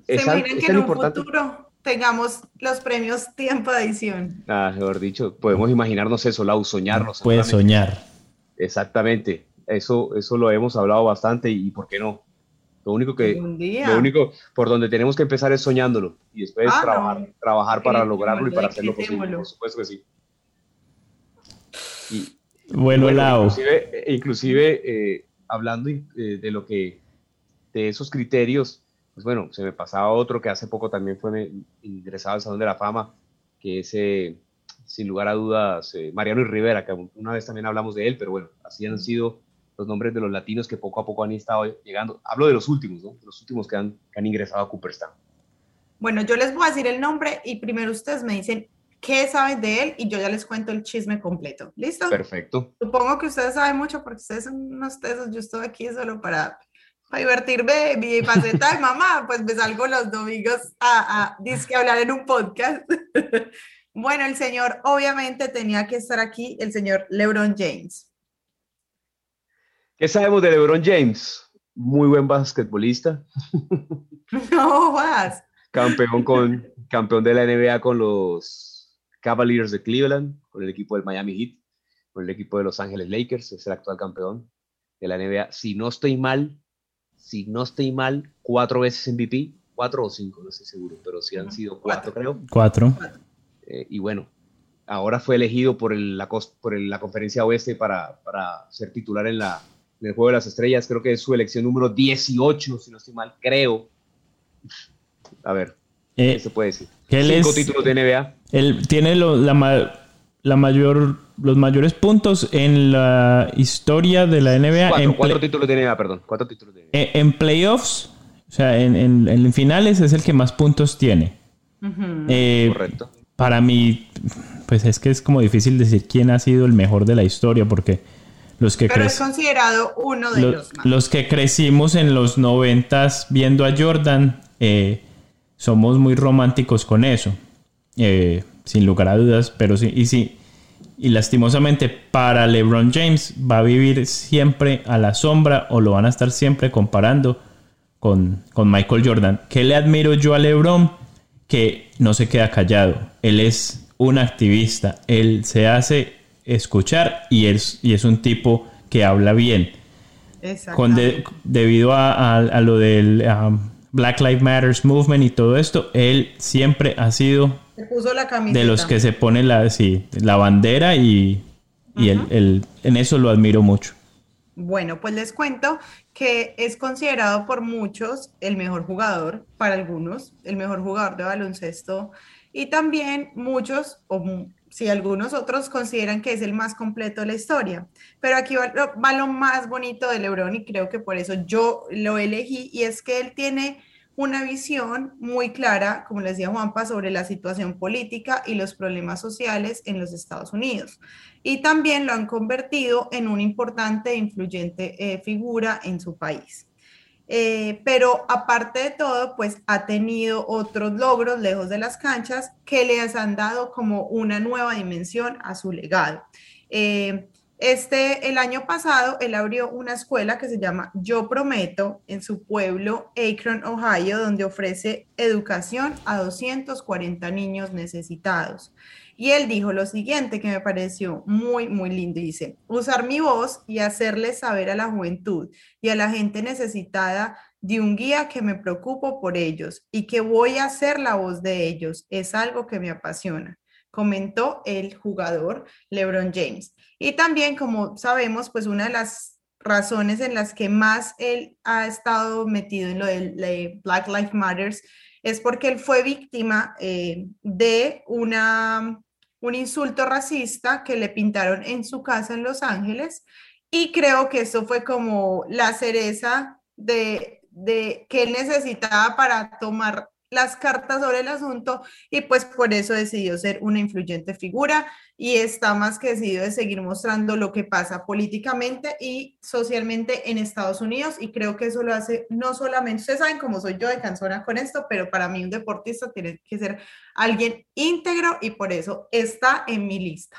¿Se imaginan que en un futuro tengamos los premios tiempo de edición? Ah, mejor dicho, podemos imaginarnos eso, Lau, soñarnos. Puede soñar. Exactamente eso, eso lo hemos hablado bastante y ¿por qué no? Lo único que, lo único por donde tenemos que empezar es soñándolo y después ah, trabajar, trabajar para lograrlo y para hacerlo posible. Por supuesto que sí. Y, bueno, Inclusive, inclusive eh, hablando eh, de lo que, de esos criterios, pues bueno, se me pasaba otro que hace poco también fue ingresado al Salón de la Fama, que es eh, sin lugar a dudas Mariano y Rivera, que una vez también hablamos de él, pero bueno, así han sido los nombres de los latinos que poco a poco han estado llegando. Hablo de los últimos, ¿no? Los últimos que han, han ingresado a Cooperstown. Bueno, yo les voy a decir el nombre y primero ustedes me dicen qué saben de él y yo ya les cuento el chisme completo. ¿Listo? Perfecto. Supongo que ustedes saben mucho porque ustedes son unos tesos. Yo estoy aquí solo para, para divertirme. Mi faceta de mamá, pues me salgo los domingos a, a hablar en un podcast. bueno, el señor obviamente tenía que estar aquí, el señor LeBron James. ¿Qué sabemos de LeBron James? Muy buen basquetbolista. No vas. Campeón, con, campeón de la NBA con los Cavaliers de Cleveland, con el equipo del Miami Heat, con el equipo de Los Ángeles Lakers, es el actual campeón de la NBA. Si no estoy mal, si no estoy mal, cuatro veces MVP, cuatro o cinco, no estoy seguro, pero sí han sido cuatro, creo. Cuatro. Eh, y bueno, ahora fue elegido por, la, por la conferencia oeste para, para ser titular en la, en el Juego de las Estrellas, creo que es su elección número 18, si no estoy mal, creo. A ver, ¿Qué se puede decir? Él Cinco títulos de NBA. Él tiene lo- la, la mayor, los mayores puntos en la historia de la NBA Cuatro, en, cuatro play- títulos de NBA, perdón. Cuatro títulos de NBA. en- en playoffs, o sea, en, en- en finales es el que más puntos tiene. Eh, Correcto. Para mí, pues es que es como difícil decir quién ha sido el mejor de la historia, porque los que Pero es considerado uno de lo- los más. los que crecimos en los noventas viendo a Jordan, eh, somos muy románticos con eso, eh, sin lugar a dudas, pero sí, y sí, y lastimosamente para LeBron James va a vivir siempre a la sombra o lo van a estar siempre comparando con, con Michael Jordan. ¿Qué le admiro yo a LeBron? Que no se queda callado. Él es un activista. Él se hace escuchar y es, y es un tipo que habla bien. Con de- debido a, a- a lo del um, Black Lives Matters Movement y todo esto, él siempre ha sido puso la de los que se pone la, sí, la bandera y, y el- el- en eso lo admiro mucho. Bueno, pues les cuento que es considerado por muchos el mejor jugador, para algunos, el mejor jugador de baloncesto, y también muchos, o si algunos otros, consideran que es el más completo de la historia. Pero aquí va, lo- va lo más bonito de LeBron y creo que por eso yo lo elegí, y es que él tiene una visión muy clara, como les decía Juanpa, sobre la situación política y los problemas sociales en los Estados Unidos y también lo han convertido en una importante e influyente eh, figura en su país. Eh, pero aparte de todo, pues ha tenido otros logros lejos de las canchas que les han dado como una nueva dimensión a su legado. Eh, este, el año pasado, él abrió una escuela que se llama Yo Prometo en su pueblo, Akron, Ohio, donde ofrece educación a 240 niños necesitados. Y él dijo lo siguiente que me pareció muy, muy lindo. Dice, usar mi voz y hacerle saber a la juventud y a la gente necesitada de un guía que me preocupo por ellos y que voy a ser la voz de ellos. Es algo que me apasiona, comentó el jugador LeBron James. Y también, como sabemos, pues una de las razones en las que más él ha estado metido en lo de Black Lives Matters es porque él fue víctima eh, de una, un insulto racista que le pintaron en su casa en Los Ángeles. Y creo que eso fue como la cereza de, de que él necesitaba para tomar las cartas sobre el asunto y pues por eso decidió ser una influyente figura y está más que decidido de seguir mostrando lo que pasa políticamente y socialmente en Estados Unidos y creo que eso lo hace no solamente, ustedes saben cómo soy yo de cansona con esto, pero para mí un deportista tiene que ser alguien íntegro y por eso está en mi lista.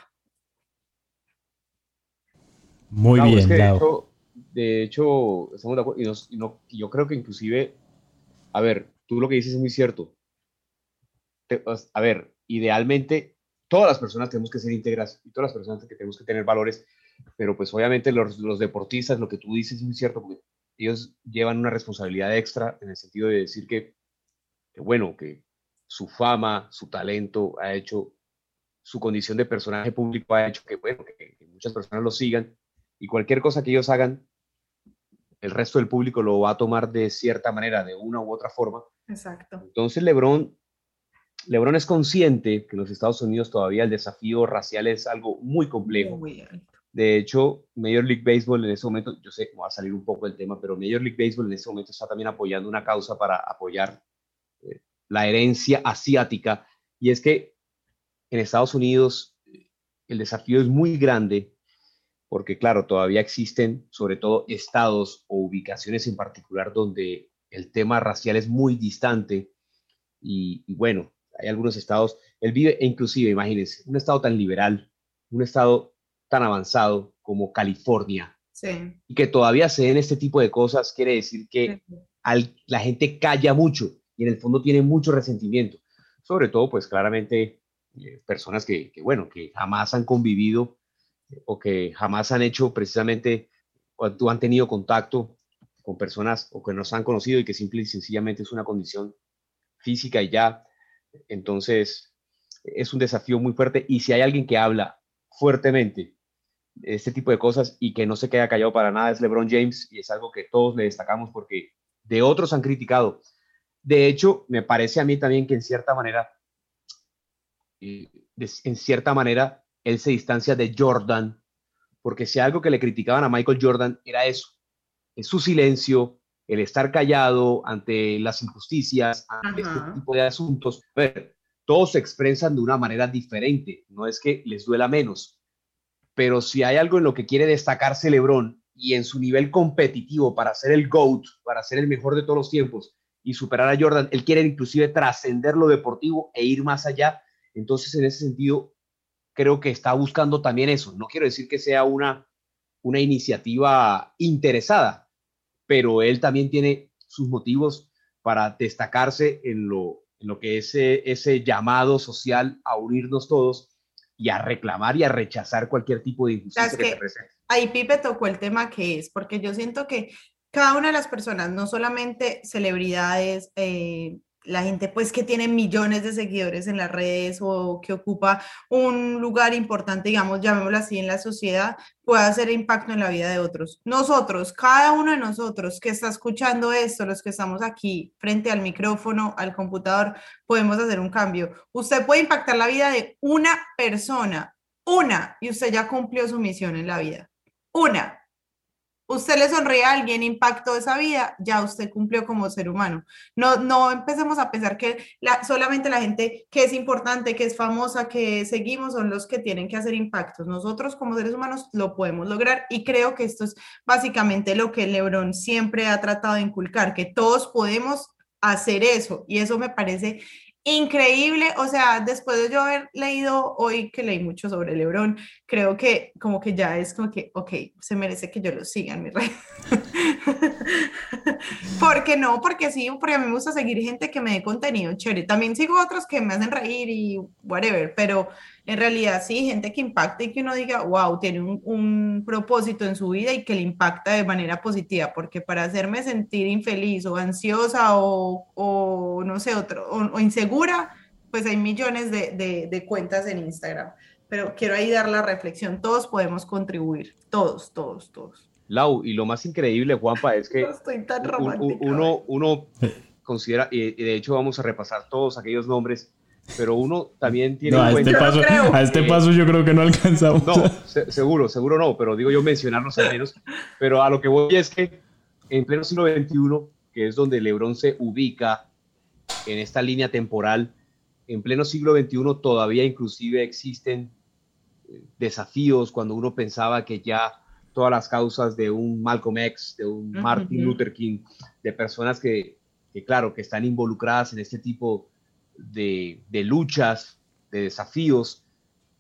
Muy es bien, que de hecho, de hecho, estamos de acuerdo. Y, nos- y no- y yo creo que inclusive, a ver, tú lo que dices es muy cierto. Te- a ver, idealmente, todas las personas tenemos que ser íntegras y todas las personas que tenemos que tener valores, pero pues obviamente los, deportistas, lo que tú dices es muy cierto, porque ellos llevan una responsabilidad extra en el sentido de decir que, que bueno, que su fama, su talento ha hecho, su condición de personaje público ha hecho que, bueno, que muchas personas lo sigan y cualquier cosa que ellos hagan, el resto del público lo va a tomar de cierta manera, de una u otra forma. Exacto. Entonces LeBron, LeBron es consciente que en los Estados Unidos todavía el desafío racial es algo muy complejo. Muy alto. De hecho, Major League Baseball en este momento, yo sé va a salir un poco del tema, pero Major League Baseball en este momento está también apoyando una causa para apoyar eh, la herencia asiática. Y es que en Estados Unidos eh, el desafío es muy grande porque, claro, todavía existen sobre todo estados o ubicaciones en particular donde el tema racial es muy distante. Y, y bueno, hay algunos estados, él vive, e inclusive, imagínense, un estado tan liberal, un estado tan avanzado como California, Sí. y que todavía se den este tipo de cosas, quiere decir que al- la gente calla mucho y en el fondo tiene mucho resentimiento. Sobre todo, pues claramente, eh, personas que, que, bueno, que jamás han convivido o que jamás han hecho precisamente, o han tenido contacto con personas o que nos han conocido y que simple y sencillamente es una condición física y ya. Entonces, es un desafío muy fuerte y si hay alguien que habla fuertemente de este tipo de cosas y que no se queda callado para nada es LeBron James y es algo que todos le destacamos porque de otros han criticado De hecho, me parece a mí también que en cierta manera, eh, en cierta manera, él se distancia de Jordan, porque si algo que le criticaban a Michael Jordan era eso, es su silencio, el estar callado ante las injusticias, ante este tipo de asuntos. A ver, todos se expresan de una manera diferente, no es que les duela menos, pero si hay algo en lo que quiere destacarse LeBron y en su nivel competitivo para ser el GOAT, para ser el mejor de todos los tiempos y superar a Jordan, él quiere inclusive trascender lo deportivo e ir más allá. Entonces, en ese sentido, creo que está buscando también eso. No quiero decir que sea una, una iniciativa interesada, pero él también tiene sus motivos para destacarse en lo, en lo que es ese, ese llamado social a unirnos todos y a reclamar y a rechazar cualquier tipo de injusticia que, que Ahí Pipe tocó el tema que es, porque yo siento que cada una de las personas, no solamente celebridades, eh, la gente pues que tiene millones de seguidores en las redes o que ocupa un lugar importante, digamos, llamémoslo así, en la sociedad, puede hacer impacto en la vida de otros. Nosotros, cada uno de nosotros que está escuchando esto, los que estamos aquí frente al micrófono, al computador, podemos hacer un cambio. Usted puede impactar la vida de una persona, una, y usted ya cumplió su misión en la vida. Una, usted le sonríe a alguien, impactó esa vida, ya usted cumplió como ser humano. No, no empecemos a pensar que la, solamente la gente que es importante, que es famosa, que seguimos, son los que tienen que hacer impactos. Nosotros como seres humanos lo podemos lograr y creo que esto es básicamente lo que Lebron siempre ha tratado de inculcar, que todos podemos hacer eso y eso me parece increíble, o sea, después de yo haber leído hoy que leí mucho sobre Lebron, creo que como que ya es como que, ok, se merece que yo lo siga en mi red. porque no, porque sí, porque a mí me gusta seguir gente que me dé contenido chévere. También sigo otros que me hacen reír y whatever, pero en realidad sí, gente que impacta y que uno diga, wow, tiene un, un, propósito en su vida y que le impacta de manera positiva, porque para hacerme sentir infeliz o ansiosa o, o no sé, otro, o, insegura, pues hay millones de, de, de, cuentas en Instagram. Pero quiero ahí dar la reflexión, todos podemos contribuir, todos, todos, todos. Lau, y lo más increíble, Juanpa, es que no estoy tan uno, uno considera, y de hecho vamos a repasar todos aquellos nombres pero uno también tiene no, a este, paso, a este paso yo creo que no alcanzamos. No, seguro, seguro no, pero digo yo mencionarlos al menos. Pero a lo que voy es que en pleno siglo XXI, que es donde Lebron se ubica en esta línea temporal, en pleno siglo XXI todavía inclusive existen eh, desafíos cuando uno pensaba que ya todas las causas de un Malcolm X, de un Martin Luther King, de personas que, que, claro, que están involucradas en este tipo de, luchas, de desafíos,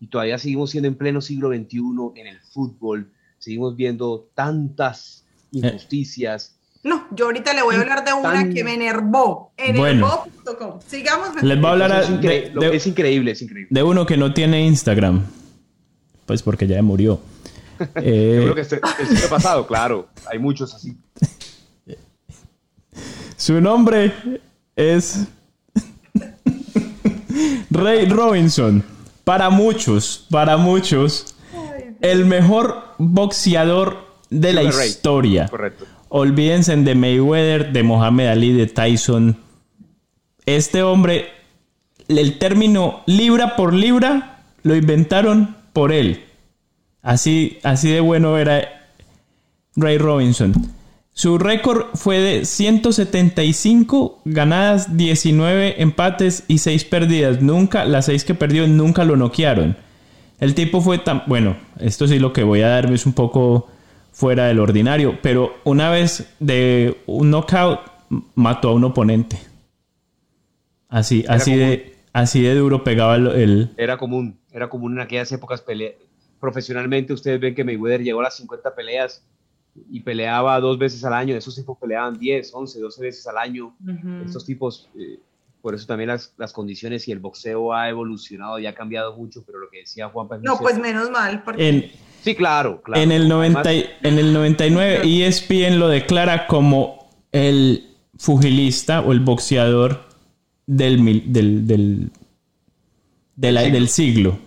y todavía seguimos siendo en pleno siglo XXI en el fútbol, seguimos viendo tantas injusticias. No, yo ahorita le voy a hablar de una que me enervó. Enervó.com. Sigamos. Les voy a hablar de, es increíble, es increíble. De uno que no tiene Instagram. Pues porque ya murió. eh, yo creo que este, este pasado, claro. Hay muchos así. Su nombre es Ray Robinson, para muchos, para muchos, el mejor boxeador de la historia. Correcto. Olvídense de Mayweather, de Mohamed Ali, de Tyson. Este hombre, el término libra por libra lo inventaron por él. Así, así de bueno era Ray Robinson. Su récord fue de 175 ganadas, 19 empates y 6 perdidas. Nunca, las 6 que perdió, nunca lo noquearon. El tipo fue tan. Bueno, esto sí lo que voy a darme es un poco fuera del ordinario, pero una vez de un knockout mató a un oponente. Así, así de, así de duro pegaba el, Era común, era común en aquellas épocas pelear. Profesionalmente, ustedes ven que Mayweather llegó a las 50 peleas y peleaba dos veces al año. Esos tipos peleaban 10, 11, 12 veces al año. Estos tipos, eh, por eso también las, las, condiciones y el boxeo ha evolucionado y ha cambiado mucho, pero lo que decía Juan No, pues menos mal. Porque... En, sí, claro, claro. En el, 90, en el 99 ESPN lo declara como el fugilista o el boxeador del, del, del, del, del siglo.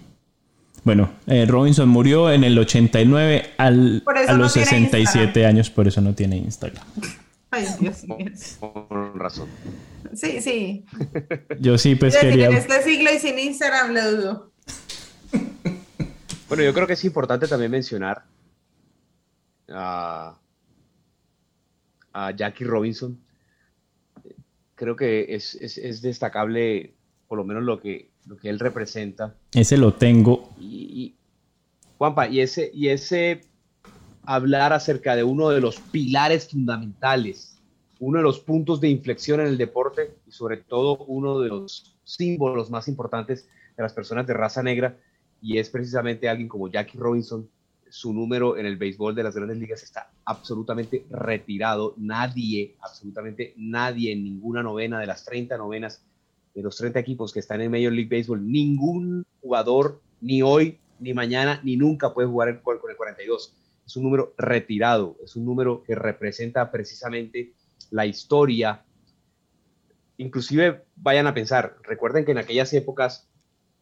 Bueno, eh, Robinson murió en el 89 al, a los 67 años, por eso no tiene Instagram. Ay, Dios mío. Con razón. Sí, sí. Yo sí, pues quería. en este siglo y sin Instagram lo dudo. Bueno, yo creo que es importante también mencionar a, a Jackie Robinson. Creo que es, es- es destacable, por lo menos lo que, lo que él representa. Ese lo tengo. Y, y- Juanpa, y ese, y ese hablar acerca de uno de los pilares fundamentales, uno de los puntos de inflexión en el deporte y sobre todo uno de los símbolos más importantes de las personas de raza negra, y es precisamente alguien como Jackie Robinson. Su número en el béisbol de las grandes ligas está absolutamente retirado. Nadie, absolutamente nadie en ninguna novena de las 30 novenas de los 30 equipos que están en Major League Baseball, ningún jugador, ni hoy, ni mañana, ni nunca puede jugar con el 42. Es un número retirado, es un número que representa precisamente la historia. Inclusive vayan a pensar, recuerden que en aquellas épocas,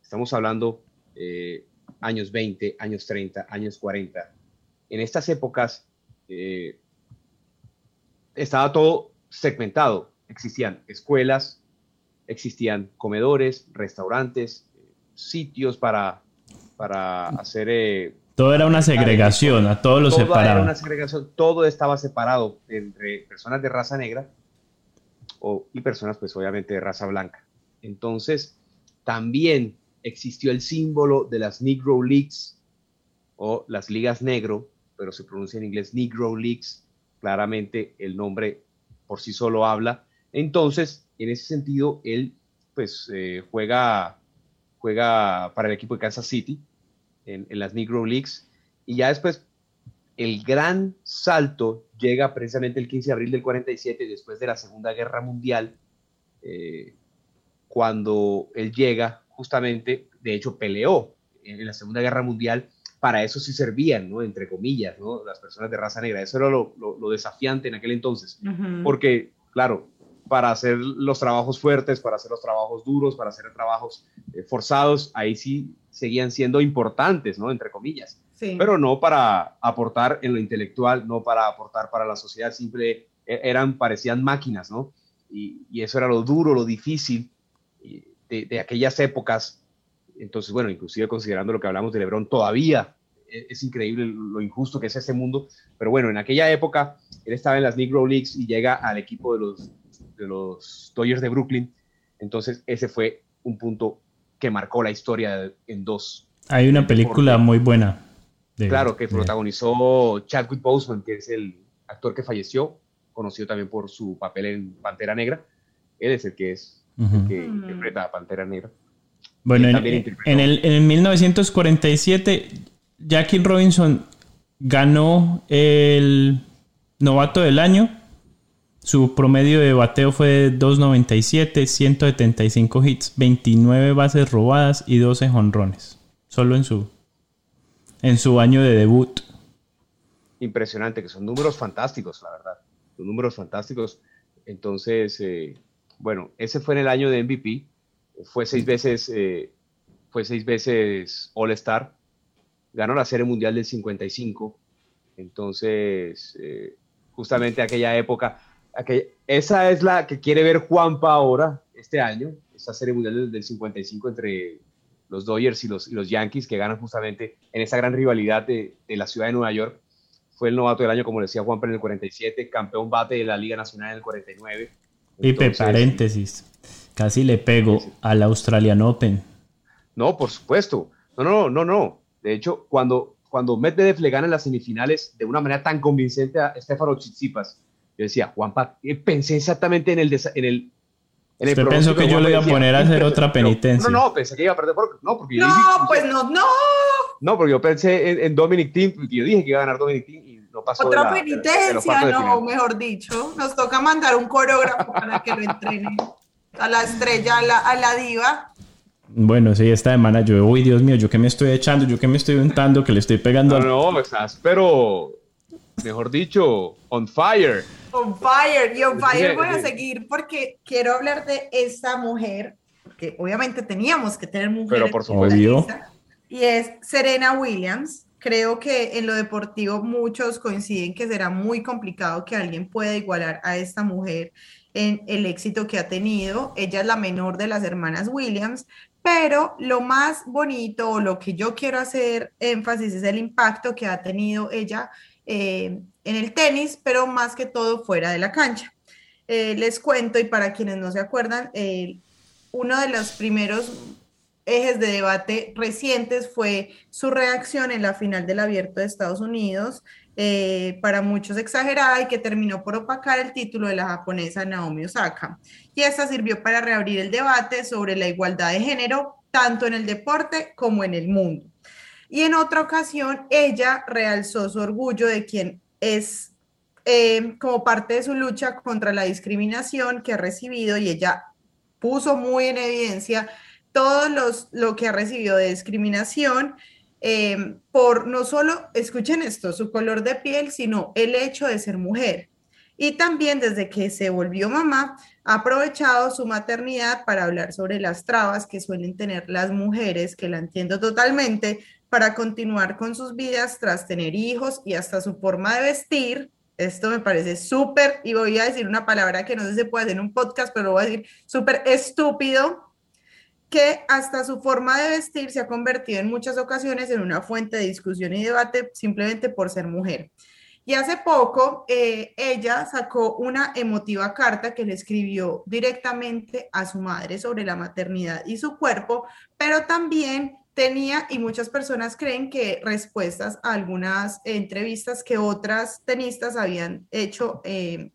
estamos hablando eh, años 20, años 30, años 40, en estas épocas eh, estaba todo segmentado. Existían escuelas, existían comedores, restaurantes, sitios para, para hacer... eh, Todo era una segregación, a todos los era separaban. una segregación, todo estaba separado entre personas de raza negra o, y personas, pues obviamente, de raza blanca. Entonces, también existió el símbolo de las Negro Leagues o las ligas negro, pero se pronuncia en inglés Negro Leagues. Claramente el nombre por sí solo habla. Entonces, en ese sentido, él pues eh, juega, juega para el equipo de Kansas City en, en las Negro Leagues. Y ya después, el gran salto llega precisamente el 15 de abril del 47, después de la Segunda Guerra Mundial, eh, cuando él llega justamente, de hecho peleó en, la Segunda Guerra Mundial, para eso sí servían, ¿no? Entre comillas, ¿no? Las personas de raza negra, eso era lo, lo- lo desafiante en aquel entonces, Ujú. porque, claro, para hacer los trabajos fuertes, para hacer los trabajos duros, para hacer trabajos eh, forzados, ahí sí seguían siendo importantes, ¿no? Entre comillas Sí. pero no para aportar en lo intelectual, no para aportar para la sociedad, simple e- eran, parecían máquinas, ¿no? Y, y eso era lo duro, lo difícil de, de aquellas épocas. Entonces, bueno, inclusive considerando lo que hablamos de Lebron, todavía e- es, increíble lo injusto que es este mundo, pero bueno, en aquella época él estaba en las Negro Leagues y llega al equipo de los, los Dodgers de Brooklyn, entonces ese fue un punto que marcó la historia en dos Hay una película muy buena. de- Claro, que de- protagonizó Chadwick Boseman, que es el actor que falleció, conocido también por su papel en Pantera Negra. Él es el que es el que interpreta a Pantera Negra. Bueno, en, en el, en el 1947, Jackie Robinson ganó el novato del año. Su promedio de bateo fue de 2.97, 175 hits, 29 bases robadas y 12 jonrones. Solo en su, en su año de debut. Impresionante, que son números fantásticos, la verdad. Son números fantásticos. Entonces, eh, bueno, ese fue en el año de MVP. Fue seis veces, eh, veces All Star. Ganó la Serie Mundial del 55. Entonces, eh, justamente aquella época, aquella- esa es la que quiere ver Juanpa ahora, este año, esa Serie Mundial del, del 55 entre los Dodgers y los, y los Yankees, que ganan justamente en esa gran rivalidad de, de la ciudad de Nueva York. Fue el novato del año, como decía Juanpa, en el 47, campeón bate de la Liga Nacional en el 49. Pipe, paréntesis. Casi le pego al Australian Open. No, por supuesto. No, no, no, no. De hecho, cuando, cuando Medvedev le gana en las semifinales de una manera tan convincente a Stefano Tsitsipas, yo decía, Juanpa, eh, pensé exactamente en el... desa- En el en el Usted pensó que yo le iba a poner a hacer "Pero- otra penitencia". No, no, pensé que iba a perder. Por, no, porque yo No, dije- pues no, no. No, porque yo pensé en, en Dominic porque yo dije que iba a ganar Dominic Thiem y no pasó. Otra de la- penitencia, de no, mejor dicho. Nos toca mandar un coreógrafo para que lo entrene. A la estrella, a la, a la diva. Bueno, sí, esta semana yo, uy, Dios mío, yo que me estoy echando, yo que me estoy untando, que le estoy pegando No, al- no, estás, pero, mejor dicho, on fire. On fire. Y on fire Sí, voy a seguir porque quiero hablar de esta mujer, porque obviamente teníamos que tener mujeres. Pero por supuesto. Y es Serena Williams, creo que en lo deportivo muchos coinciden que será muy complicado que alguien pueda igualar a esta mujer en el éxito que ha tenido. Ella es la menor de las hermanas Williams, pero lo más bonito o lo que yo quiero hacer énfasis es el impacto que ha tenido ella eh, en el tenis, pero más que todo fuera de la cancha. Eh, les cuento, y para quienes no se acuerdan, eh, uno de los primeros ejes de debate recientes fue su reacción en la final del abierto de Estados Unidos, eh, para muchos exagerada y que terminó por opacar el título de la japonesa Naomi Osaka. Y esta sirvió para reabrir el debate sobre la igualdad de género, tanto en el deporte como en el mundo. Y en otra ocasión, ella realzó su orgullo de quien es eh, como parte de su lucha contra la discriminación que ha recibido y ella puso muy en evidencia todo los, lo que ha recibido de discriminación eh, por no solo, escuchen esto, su color de piel, sino el hecho de ser mujer. Y también desde que se volvió mamá, ha aprovechado su maternidad para hablar sobre las trabas que suelen tener las mujeres, que la entiendo totalmente, para continuar con sus vidas tras tener hijos y hasta su forma de vestir. Esto me parece súper, y voy a decir una palabra que no sé si se puede hacer en un podcast, pero voy a decir súper estúpido, que hasta su forma de vestir se ha convertido en muchas ocasiones en una fuente de discusión y debate simplemente por ser mujer. Y hace poco eh, ella sacó una emotiva carta que le escribió directamente a su madre sobre la maternidad y su cuerpo, pero también tenía, y muchas personas creen que respuestas a algunas entrevistas que otras tenistas habían hecho eh,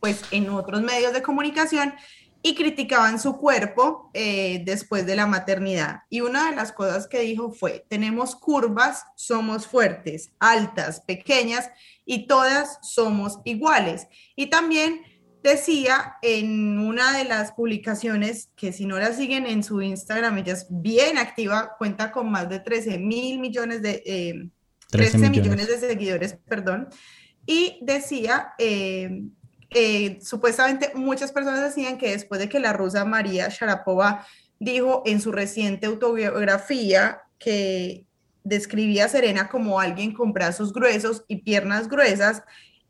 pues en otros medios de comunicación y criticaban su cuerpo eh, después de la maternidad. Y una de las cosas que dijo fue, tenemos curvas, somos fuertes, altas, pequeñas y todas somos iguales. Y también decía en una de las publicaciones que si no la siguen en su Instagram, ella es bien activa, cuenta con más de 13 mil millones de... 13, eh, millones. de seguidores, perdón. Y decía eh, eh, supuestamente muchas personas decían que después de que la rusa María Sharapova dijo en su reciente autobiografía que describía a Serena como alguien con brazos gruesos y piernas gruesas,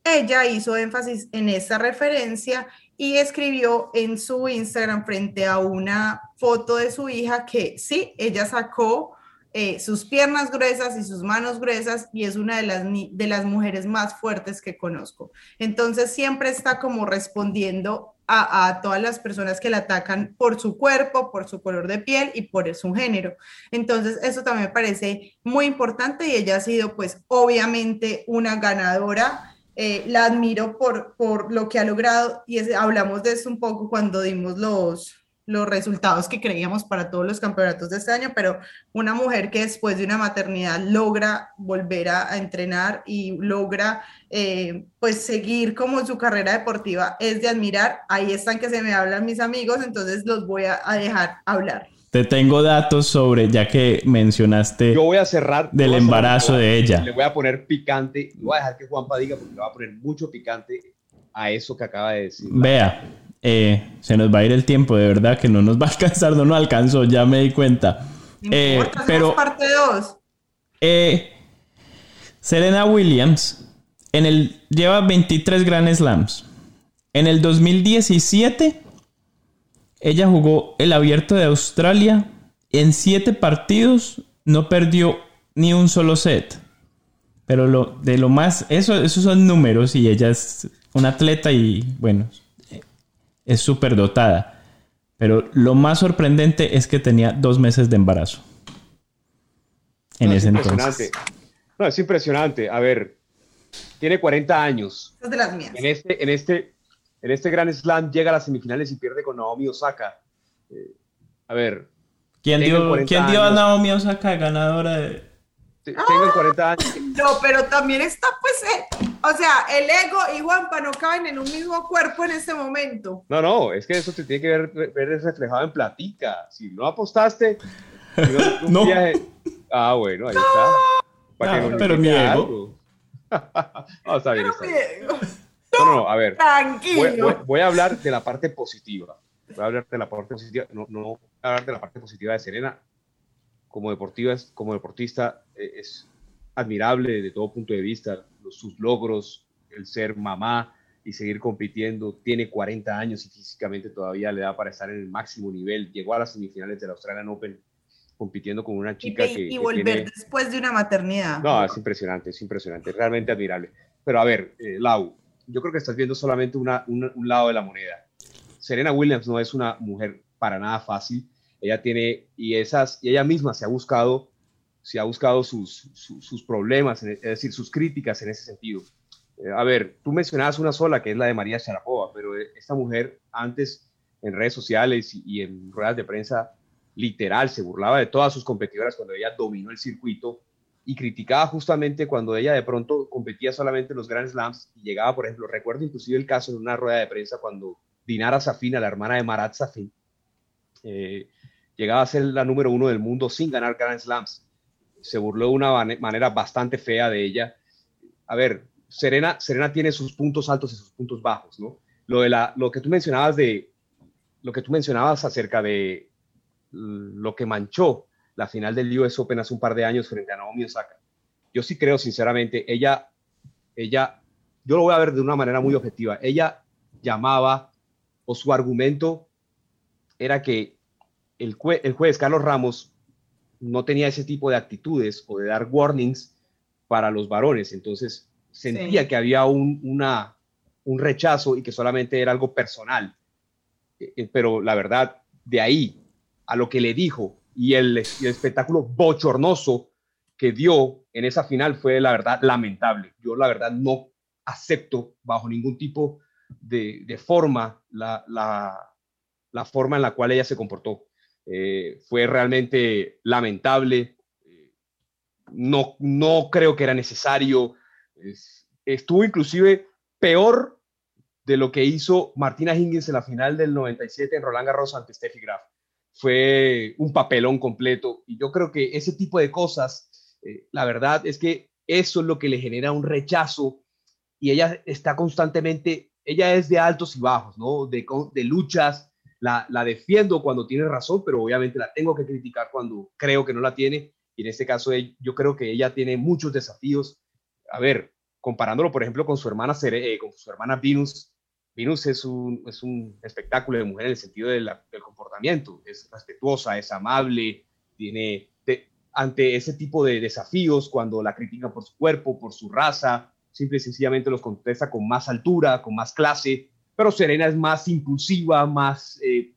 ella hizo énfasis en esa referencia y escribió en su Instagram frente a una foto de su hija que sí, ella sacó eh, sus piernas gruesas y sus manos gruesas y es una de las, de las mujeres más fuertes que conozco. Entonces siempre está como respondiendo a, todas las personas que la atacan por su cuerpo, por su color de piel y por su género. Entonces eso también me parece muy importante y ella ha sido pues obviamente una ganadora. Eh, la admiro por, por lo que ha logrado y hablamos de eso un poco cuando dimos los, los resultados que creíamos para todos los campeonatos de este año, pero una mujer que después de una maternidad logra volver a, entrenar y logra eh, pues seguir como su carrera deportiva es de admirar. Ahí están que se me hablan mis amigos, entonces los voy a, dejar hablar. Te tengo datos sobre, ya que mencionaste Yo voy a cerrar del embarazo de ella. Le voy a poner picante, voy a dejar que Juanpa diga porque le voy a poner mucho picante a eso que acaba de decir. Vea, eh, se nos va a ir el tiempo, de verdad que no nos va a alcanzar, no nos alcanzó, ya me di cuenta. Eh, pero parte 2. Eh, Serena Williams en el, lleva 23 Grand Slams. En el 2017, ella jugó el abierto de Australia. En 7 partidos no perdió ni un solo set. Pero lo, de lo más, eso, esos son números y ella es una atleta y bueno, es súper dotada. Pero lo más sorprendente es que tenía dos meses de embarazo. En ese entonces. No, es impresionante. A ver, tiene 40 años. Es de las mías. En este, en este, en este Gran Slam llega a las semifinales y pierde con Naomi Osaka. Eh, a ver. ¿Quién dio, ¿quién dio a Naomi Osaka ganadora de, tengo 40 años. No, pero también está, pues, eh, o sea, el ego y Juanpa no caben en un mismo cuerpo en este momento. No, no, es que eso te tiene que ver, ver reflejado en platica. Si no apostaste, no, Ah, bueno, ahí está. Para que pero mi ego. no, está bien, está bien. No, no, a ver. Tranquilo. Voy, a hablar de la parte positiva. Voy a hablar de la parte positiva. No, no voy a hablar de la parte positiva de Serena como, deportiva, como deportista eh, es admirable de todo punto de vista, sus logros, el ser mamá y seguir compitiendo. Tiene 40 años y físicamente todavía le da para estar en el máximo nivel. Llegó a las semifinales del Australian Open compitiendo con una chica y, que... Y volver después de una maternidad. No, es impresionante, es impresionante, realmente admirable. Pero a ver, eh, Lau, yo creo que estás viendo solamente una, un lado de la moneda. Serena Williams no es una mujer para nada fácil. Ella tiene, y, esas, y ella misma se ha buscado, se ha buscado sus, sus, problemas, es decir, sus críticas en ese sentido. Eh, a ver, tú mencionabas una sola, que es la de María Sharapova, pero esta mujer antes en redes sociales y en ruedas de prensa literal, se burlaba de todas sus competidoras cuando ella dominó el circuito y criticaba justamente cuando ella de pronto competía solamente en los Grand Slams y llegaba, por ejemplo, recuerdo inclusive el caso en una rueda de prensa cuando Dinara Safina, la hermana de Marat Safin, eh, llegaba a ser la número uno del mundo sin ganar Grand Slams. Se burló de una manera bastante fea de ella. A ver, Serena, Serena tiene sus puntos altos y sus puntos bajos, ¿no? Lo, de la, lo que tú mencionabas de lo que tú mencionabas acerca de lo que manchó la final del US Open hace un par de años frente a Naomi Osaka. Yo sí creo, sinceramente, ella, ella, yo lo voy a ver de una manera muy objetiva. Ella llamaba, o su argumento era que el, el juez Carlos Ramos no tenía ese tipo de actitudes o de dar warnings para los varones. Entonces sentía que había un, una, un rechazo y que solamente era algo personal. Eh, eh, pero la verdad, de ahí a lo que le dijo y el, espectáculo bochornoso que dio en esa final fue la verdad lamentable. Yo la verdad no acepto bajo ningún tipo de, forma la, la, forma en la cual ella se comportó. Eh, fue realmente lamentable. No, no creo que era necesario. estuvo inclusive peor de lo que hizo Martina Hingis en la final del 97 en Roland Garros ante Steffi Graf fue un papelón completo. Y yo creo que ese tipo de cosas, eh, la verdad es que eso es lo que le genera un rechazo y ella está constantemente, ella es de altos y bajos, ¿no? De, de luchas, la, defiendo cuando tiene razón, pero obviamente la tengo que criticar cuando creo que no la tiene. Y en este caso yo creo que ella tiene muchos desafíos. A ver, comparándolo, por ejemplo, con su hermana, eh, con su hermana Venus, Venus es un, es un espectáculo de mujer en el sentido del comportamiento. Es respetuosa, es amable, tiene ante ese tipo de desafíos, cuando la critican por su cuerpo, por su raza, simple y sencillamente los contesta con más altura, con más clase. Pero Serena es más impulsiva, más. Eh,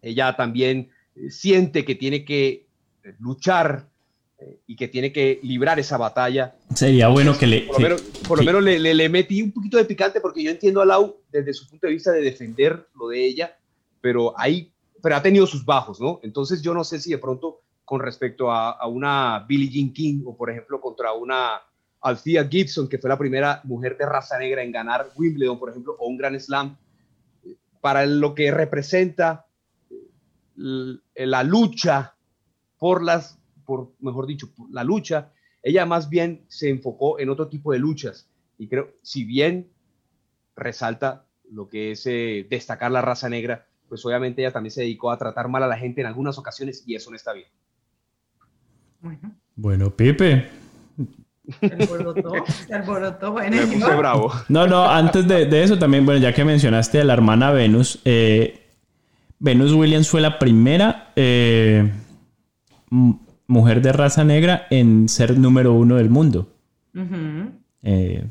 ella también eh, siente que tiene que eh, luchar y que tiene que librar esa batalla. Sería bueno que le... Por lo menos, le, le, metí un poquito de picante porque yo entiendo a Lau desde su punto de vista de defender lo de ella, pero ahí, pero ha tenido sus bajos, ¿no? Entonces yo no sé si de pronto con respecto a, a una Billie Jean King o por ejemplo contra una Althea Gibson, que fue la primera mujer de raza negra en ganar Wimbledon, por ejemplo, o un Grand Slam, para lo que representa la lucha por las por, mejor dicho, por la lucha, ella más bien se enfocó en otro tipo de luchas. Y creo, si bien resalta lo que es eh, destacar la raza negra, pues obviamente ella también se dedicó a tratar mal a la gente en algunas ocasiones y eso no está bien. Bueno, bueno Pipe. Se alborotó, se alborotó, bueno. Me puse bravo. No, no, antes de, eso también, bueno, ya que mencionaste a la hermana Venus, eh, Venus Williams fue la primera eh, mujer de raza negra en ser número uno del mundo. Eh,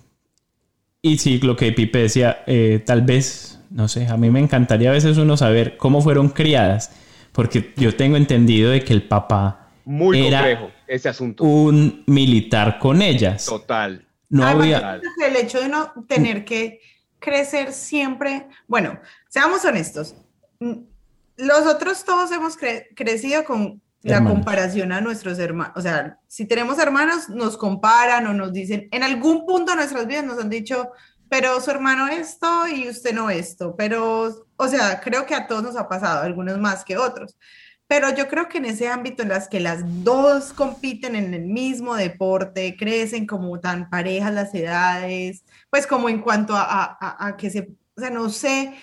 y sí, lo que Pipe decía, eh, tal vez, no sé, a mí me encantaría a veces uno saber cómo fueron criadas, porque yo tengo entendido de que el papá Muy era complejo ese asunto. un militar con ellas. Total. No había... El hecho de no tener que crecer siempre, bueno, seamos honestos, los otros todos hemos crecido con la comparación a nuestros hermanos. O sea, si tenemos hermanos, nos comparan o nos dicen, en algún punto de nuestras vidas nos han dicho, pero su hermano esto y usted no esto. Pero, o sea, creo que a todos nos ha pasado, algunos más que otros. Pero yo creo que en ese ámbito en las que las dos compiten en el mismo deporte, crecen como tan parejas las edades, pues como en cuanto a, a, a que se, o sea, no sé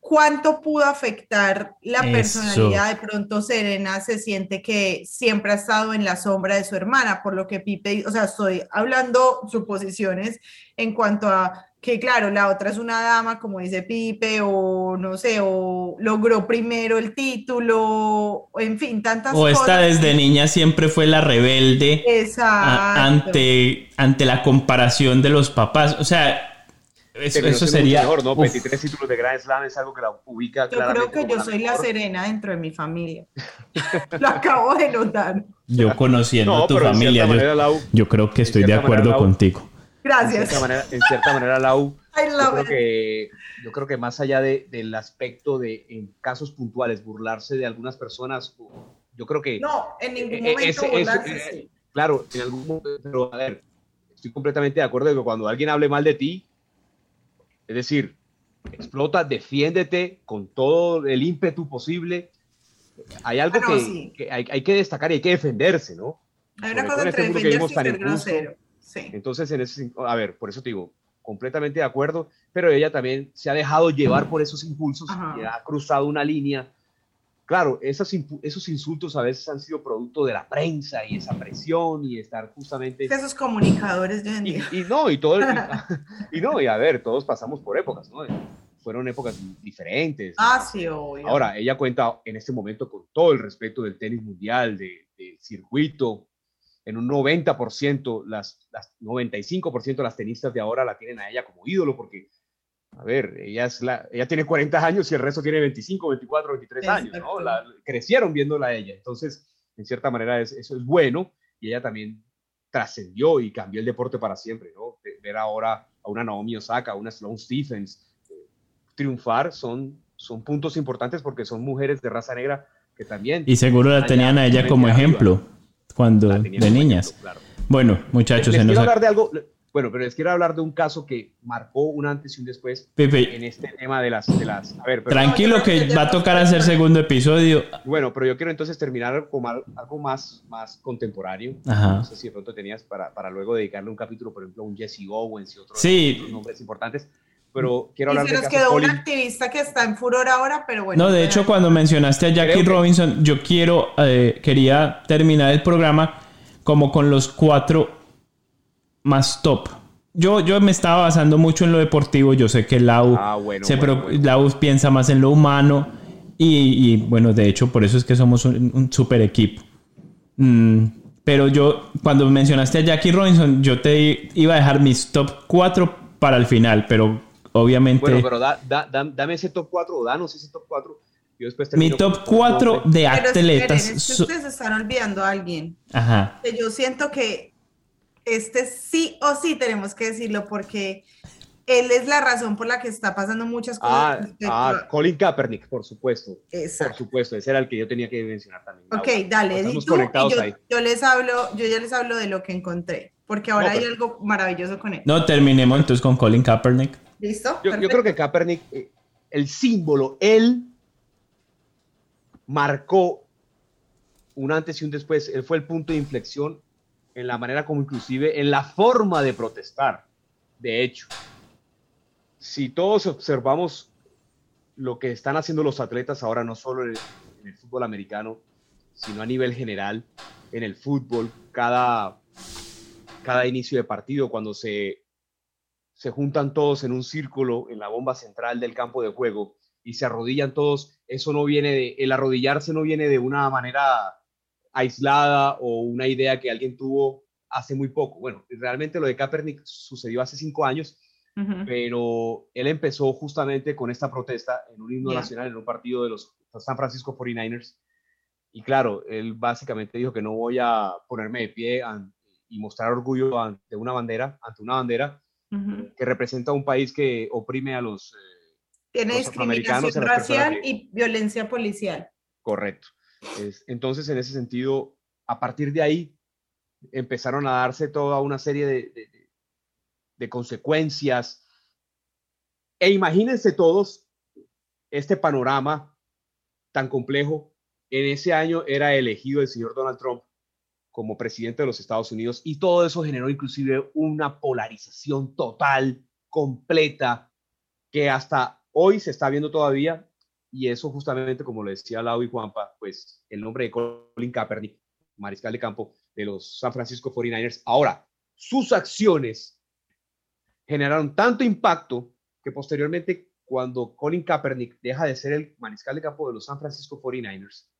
cuánto pudo afectar la personalidad. De pronto Serena se siente que siempre ha estado en la sombra de su hermana, por lo que Pipe, o sea, estoy hablando suposiciones en cuanto a que claro, la otra es una dama, como dice Pipe, o no sé, o logró primero el título, en fin, tantas cosas. O esta desde niña siempre fue la rebelde ante, ante la comparación de los papás. O sea, eso, sería. Mejor, ¿no? 23 títulos de Grand Slam es algo que la ubica. Yo creo que yo soy la serena dentro de mi familia. Lo acabo de notar. Yo conociendo tu familia, yo, creo que estoy de acuerdo contigo. Gracias. En cierta manera, en cierta manera Lau, yo creo, que, yo creo que más allá de, del aspecto de en casos puntuales burlarse de algunas personas, yo creo que. No, en ningún e, e, momento burlarse, eh, Claro, en algún momento, pero a ver, estoy completamente de acuerdo de que cuando alguien hable mal de ti, es decir, explota, defiéndete con todo el ímpetu posible. Hay algo ah, que, hay, que destacar y hay que defenderse, ¿no? Hay una cosa entre este defenderse y ser grosero. Sí. Entonces, en ese, a ver, por eso te digo, completamente de acuerdo, pero ella también se ha dejado llevar por esos impulsos y ha cruzado una línea claro, esos, esos insultos a veces han sido producto de la prensa y esa presión y estar justamente... Esos comunicadores de hoy Y, no, y todo... y, no, y a ver, todos pasamos por épocas, ¿no? Fueron épocas diferentes. Ah, sí, obvio. Ahora, ella cuenta en este momento con todo el respeto del tenis mundial, de, circuito, en un 90%, las, las 95% de las tenistas de ahora la tienen a ella como ídolo porque a ver, ella, es la, ella tiene 40 años y el resto tiene 25, 24, 23 años, ¿no? crecieron viéndola a ella. Entonces, en cierta manera, eso es bueno y ella también trascendió y cambió el deporte para siempre, ¿no? Ver ahora a una Naomi Osaka, a una Sloane Stephens eh, triunfar son, son puntos importantes porque son mujeres de raza negra que también... Y seguro la tenían a ella como ejemplo cuando de niñas. Bueno, muchachos, les, quiero hablar de algo, bueno, pero les quiero hablar de un caso que marcó un antes y un después en este tema de las... De las a ver, Tranquilo que va a tocar hacer segundo episodio. Bueno, pero yo quiero entonces terminar con algo más, más contemporáneo. No sé si de pronto tenías para, para luego dedicarle un capítulo, por ejemplo, a un Jesse Owens y otros, sí. nombres importantes pero quiero hablar y se nos quedó un activista que está en furor ahora, pero bueno. No, de hecho, cuando mencionaste a Jackie Robinson, yo quiero, eh, quería terminar el programa como con los cuatro más top. Yo, yo me estaba basando mucho en lo deportivo. Yo sé que Lau, ah, se piensa más en lo humano. Y, bueno, de hecho, por eso es que somos un, super equipo. Mm, pero yo, cuando mencionaste a Jackie Robinson, yo te iba a dejar mis top 4 para el final, pero obviamente. Bueno, pero dame ese top 4 o danos ese top 4. Mi top 4 de atletas. Esperen, es que ustedes están olvidando a alguien. Ajá. yo siento que este sí o sí tenemos que decirlo porque él es la razón por la que está pasando muchas cosas. Ah, ah Colin Kaepernick, por supuesto. Por supuesto, ese era el que yo tenía que mencionar también. Ok, dale, y yo, yo, les hablo, yo ya les hablo de lo que encontré, porque ahora hay algo maravilloso con él. No, terminemos entonces con Colin Kaepernick. ¿Listo? Yo, creo que Kaepernick, eh, el símbolo, él marcó un antes y un después, él fue el punto de inflexión en la manera como inclusive en la forma de protestar. De hecho, si todos observamos lo que están haciendo los atletas ahora, no solo en el, fútbol americano, sino a nivel general, en el fútbol, cada, cada inicio de partido, cuando se, se juntan todos en un círculo en la bomba central del campo de juego y se arrodillan todos, eso no viene de, el arrodillarse no viene de una manera aislada o una idea que alguien tuvo hace muy poco. Bueno, realmente lo de Kaepernick sucedió hace cinco años, pero él empezó justamente con esta protesta en un himno nacional en un partido de los San Francisco 49ers. Y claro, él básicamente dijo que no voy a ponerme de pie y mostrar orgullo ante una bandera, ante una bandera que representa un país que oprime a los... Eh, Tiene discriminación racial y violencia policial. Correcto entonces, en ese sentido, a partir de ahí, empezaron a darse toda una serie de, consecuencias. E imagínense todos este panorama tan complejo. En ese año era elegido el señor Donald Trump como presidente de los Estados Unidos y todo eso generó inclusive una polarización total, completa, que hasta hoy se está viendo todavía y eso justamente, como lo decía Lau y Juanpa, pues el nombre de Colin Kaepernick, mariscal de campo de los San Francisco 49ers. Ahora, sus acciones generaron tanto impacto que posteriormente, cuando Colin Kaepernick deja de ser el mariscal de campo de los San Francisco 49ers,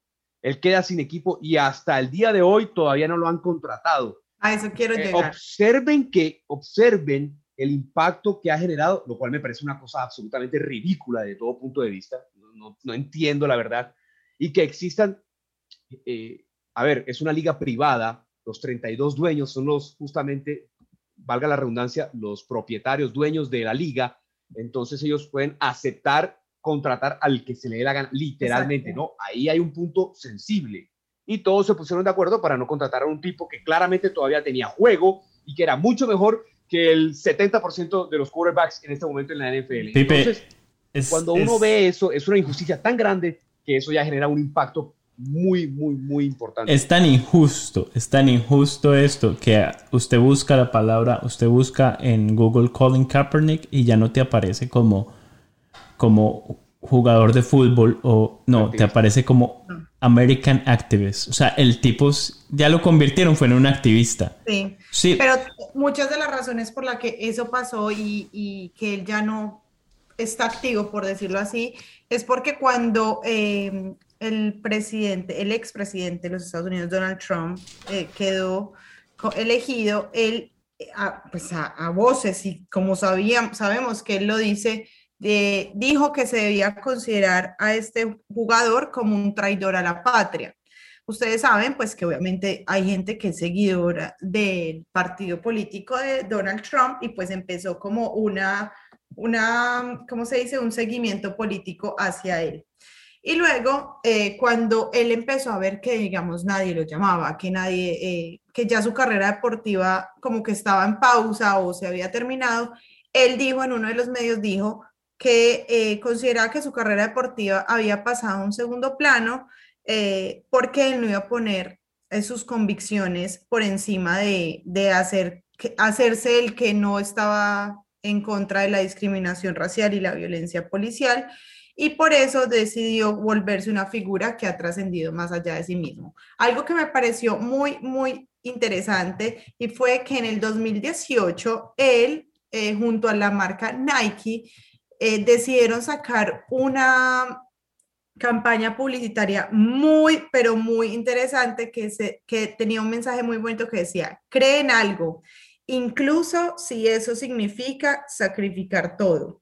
él queda sin equipo y hasta el día de hoy todavía no lo han contratado. A eso quiero Eh, llegar. observen que, observen el impacto que ha generado, lo cual me parece una cosa absolutamente ridícula de todo punto de vista. No, no- no entiendo la verdad. Y que existan, eh, a ver, es una liga privada, los 32 dueños son los justamente, valga la redundancia, los propietarios, dueños de la liga. Entonces ellos pueden aceptar contratar al que se le dé la gana, literalmente, Exacto. ¿no? Ahí hay un punto sensible. Y todos se pusieron de acuerdo para no contratar a un tipo que claramente todavía tenía juego y que era mucho mejor que el 70% de los quarterbacks en este momento en la NFL. Pipe, Entonces, Es- cuando uno es- ve eso, es una injusticia tan grande que eso ya genera un impacto muy, muy, muy importante. Es tan injusto, es tan injusto esto que usted busca la palabra, usted busca en Google Colin Kaepernick y ya no te aparece como, como jugador de fútbol o no, te aparece como American Activist. O sea, el tipo ya lo convirtieron, fue en un activista. Sí. Sí, Pero muchas de las razones por las que eso pasó y, y que él ya no está activo, por decirlo así, es porque cuando eh, el presidente, el expresidente de los Estados Unidos, Donald Trump, eh, quedó elegido, él, eh, a, pues a, a voces, y como sabíamos, sabemos que él lo dice, eh, dijo que se debía considerar a este jugador como un traidor a la patria. Ustedes saben, pues, que obviamente hay gente que es seguidora del partido político de Donald Trump y pues empezó como una, una, ¿cómo se dice? Un seguimiento político hacia él. Y luego, eh, cuando él empezó a ver que, digamos, nadie lo llamaba, que nadie, eh, que ya su carrera deportiva como que estaba en pausa o se había terminado, él dijo en uno de los medios, dijo que eh, consideraba que su carrera deportiva había pasado a un segundo plano eh, porque él no iba a poner eh, sus convicciones por encima de, de hacer, hacerse el que no estaba en contra de la discriminación racial y la violencia policial, y por eso decidió volverse una figura que ha trascendido más allá de sí mismo. Algo que me pareció muy, muy interesante y fue que en el 2018 él, eh, junto a la marca Nike, eh, decidieron sacar una campaña publicitaria muy, pero muy interesante que, se, que tenía un mensaje muy bonito que decía, cree en algo, incluso si eso significa sacrificar todo.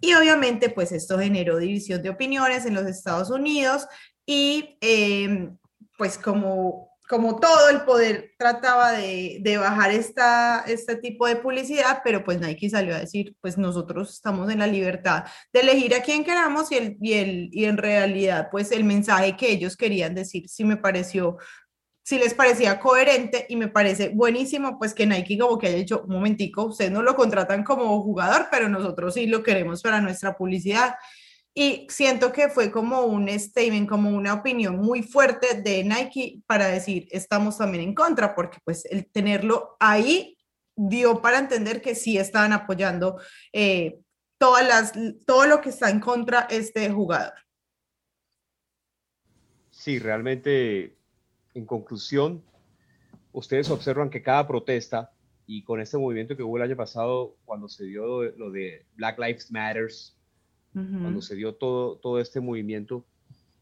Y obviamente, pues esto generó división de opiniones en los Estados Unidos y eh, pues como, como todo el poder trataba de, de bajar esta, este tipo de publicidad, pero pues Nike salió a decir, pues nosotros estamos en la libertad de elegir a quien queramos y, el, y, el, y en realidad pues el mensaje que ellos querían decir sí me pareció si les parecía coherente y me parece buenísimo pues que Nike como que haya dicho un momentico, ustedes no lo contratan como jugador, pero nosotros sí lo queremos para nuestra publicidad. Y siento que fue como un statement, como una opinión muy fuerte de Nike para decir, estamos también en contra, porque pues el tenerlo ahí dio para entender que sí estaban apoyando eh, todas las, todo lo que está en contra este jugador. Sí, realmente, en conclusión, ustedes observan que cada protesta y con este movimiento que hubo el año pasado, cuando se dio lo de Black Lives Matters, uh -huh. cuando se dio todo, todo este movimiento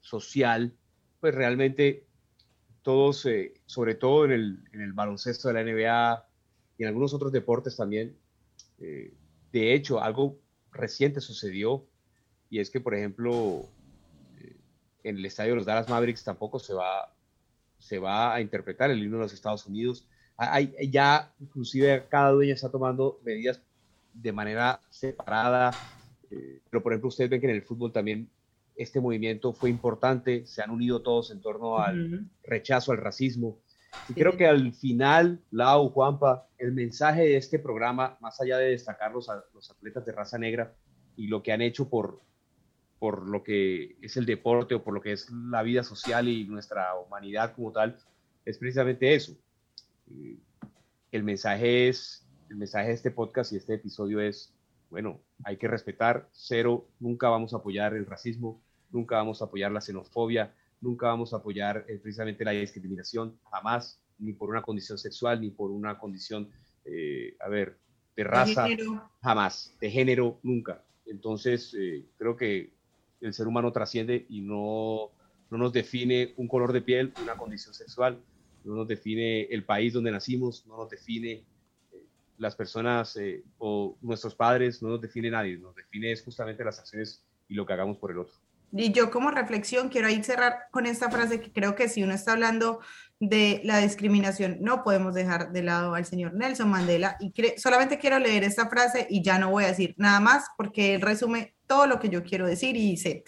social, pues realmente todos, eh, sobre todo en el, en el, baloncesto de la NBA y en algunos otros deportes también, eh, de hecho, algo reciente sucedió y es que, por ejemplo, eh, en el estadio de los Dallas Mavericks tampoco se va, se va a interpretar el himno de los Estados Unidos. Hay, ya, inclusive, cada dueño está tomando medidas de manera separada, eh, pero por ejemplo, ustedes ven que en el fútbol también este movimiento fue importante, se han unido todos en torno al uh -huh. rechazo al racismo. Y sí. creo que al final, Lau, Juanpa, el mensaje de este programa, más allá de destacar los, los atletas de raza negra y lo que han hecho por, por lo que es el deporte o por lo que es la vida social y nuestra humanidad como tal, es precisamente eso. El mensaje es, el mensaje de este podcast y este episodio es, bueno, hay que respetar, cero, nunca vamos a apoyar el racismo, nunca vamos a apoyar la xenofobia, nunca vamos a apoyar eh, precisamente la discriminación, jamás, ni por una condición sexual, ni por una condición, eh, a ver, de raza, jamás, de género, nunca. Entonces, eh, creo que el ser humano trasciende y no, no nos define un color de piel, una condición sexual, no nos define el país donde nacimos, no nos define las personas o nuestros padres, no nos define nadie, nos define justamente las acciones y lo que hagamos por el otro. Y yo como reflexión quiero ahí cerrar con esta frase que creo que si uno está hablando de la discriminación, no podemos dejar de lado al señor Nelson Mandela. Y solamente quiero leer esta frase y ya no voy a decir nada más porque él resume todo lo que yo quiero decir y dice,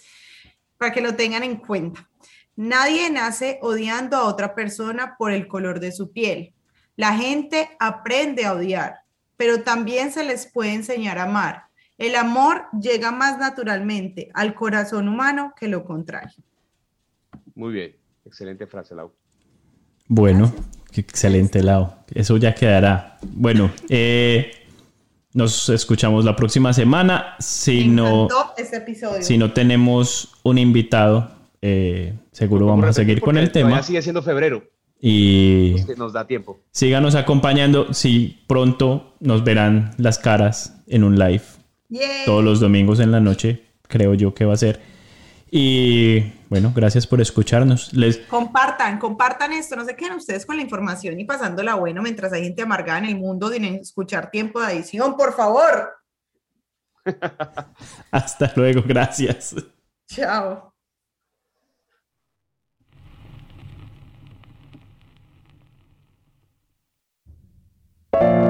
para que lo tengan en cuenta, nadie nace odiando a otra persona por el color de su piel. La gente aprende a odiar, pero también se les puede enseñar a amar el amor llega más naturalmente al corazón humano que lo contrario. Muy bien, excelente frase, Lau. Bueno, excelente, Lau. Eso ya quedará. Bueno, eh, nos escuchamos la próxima semana. Si no, este si no tenemos un invitado, eh, seguro vamos a seguir con el tema. sigue siendo febrero. Y nos da tiempo. Síganos acompañando. Si pronto nos verán las caras en un live todos los domingos en la noche, creo yo que va a ser. Y bueno, gracias por escucharnos. Les... Compartan, compartan esto, no se queden ustedes con la información y pasándola bueno mientras hay gente amargada en el mundo sin escuchar tiempo de edición, por favor. Hasta luego, gracias. Chao. Thank you.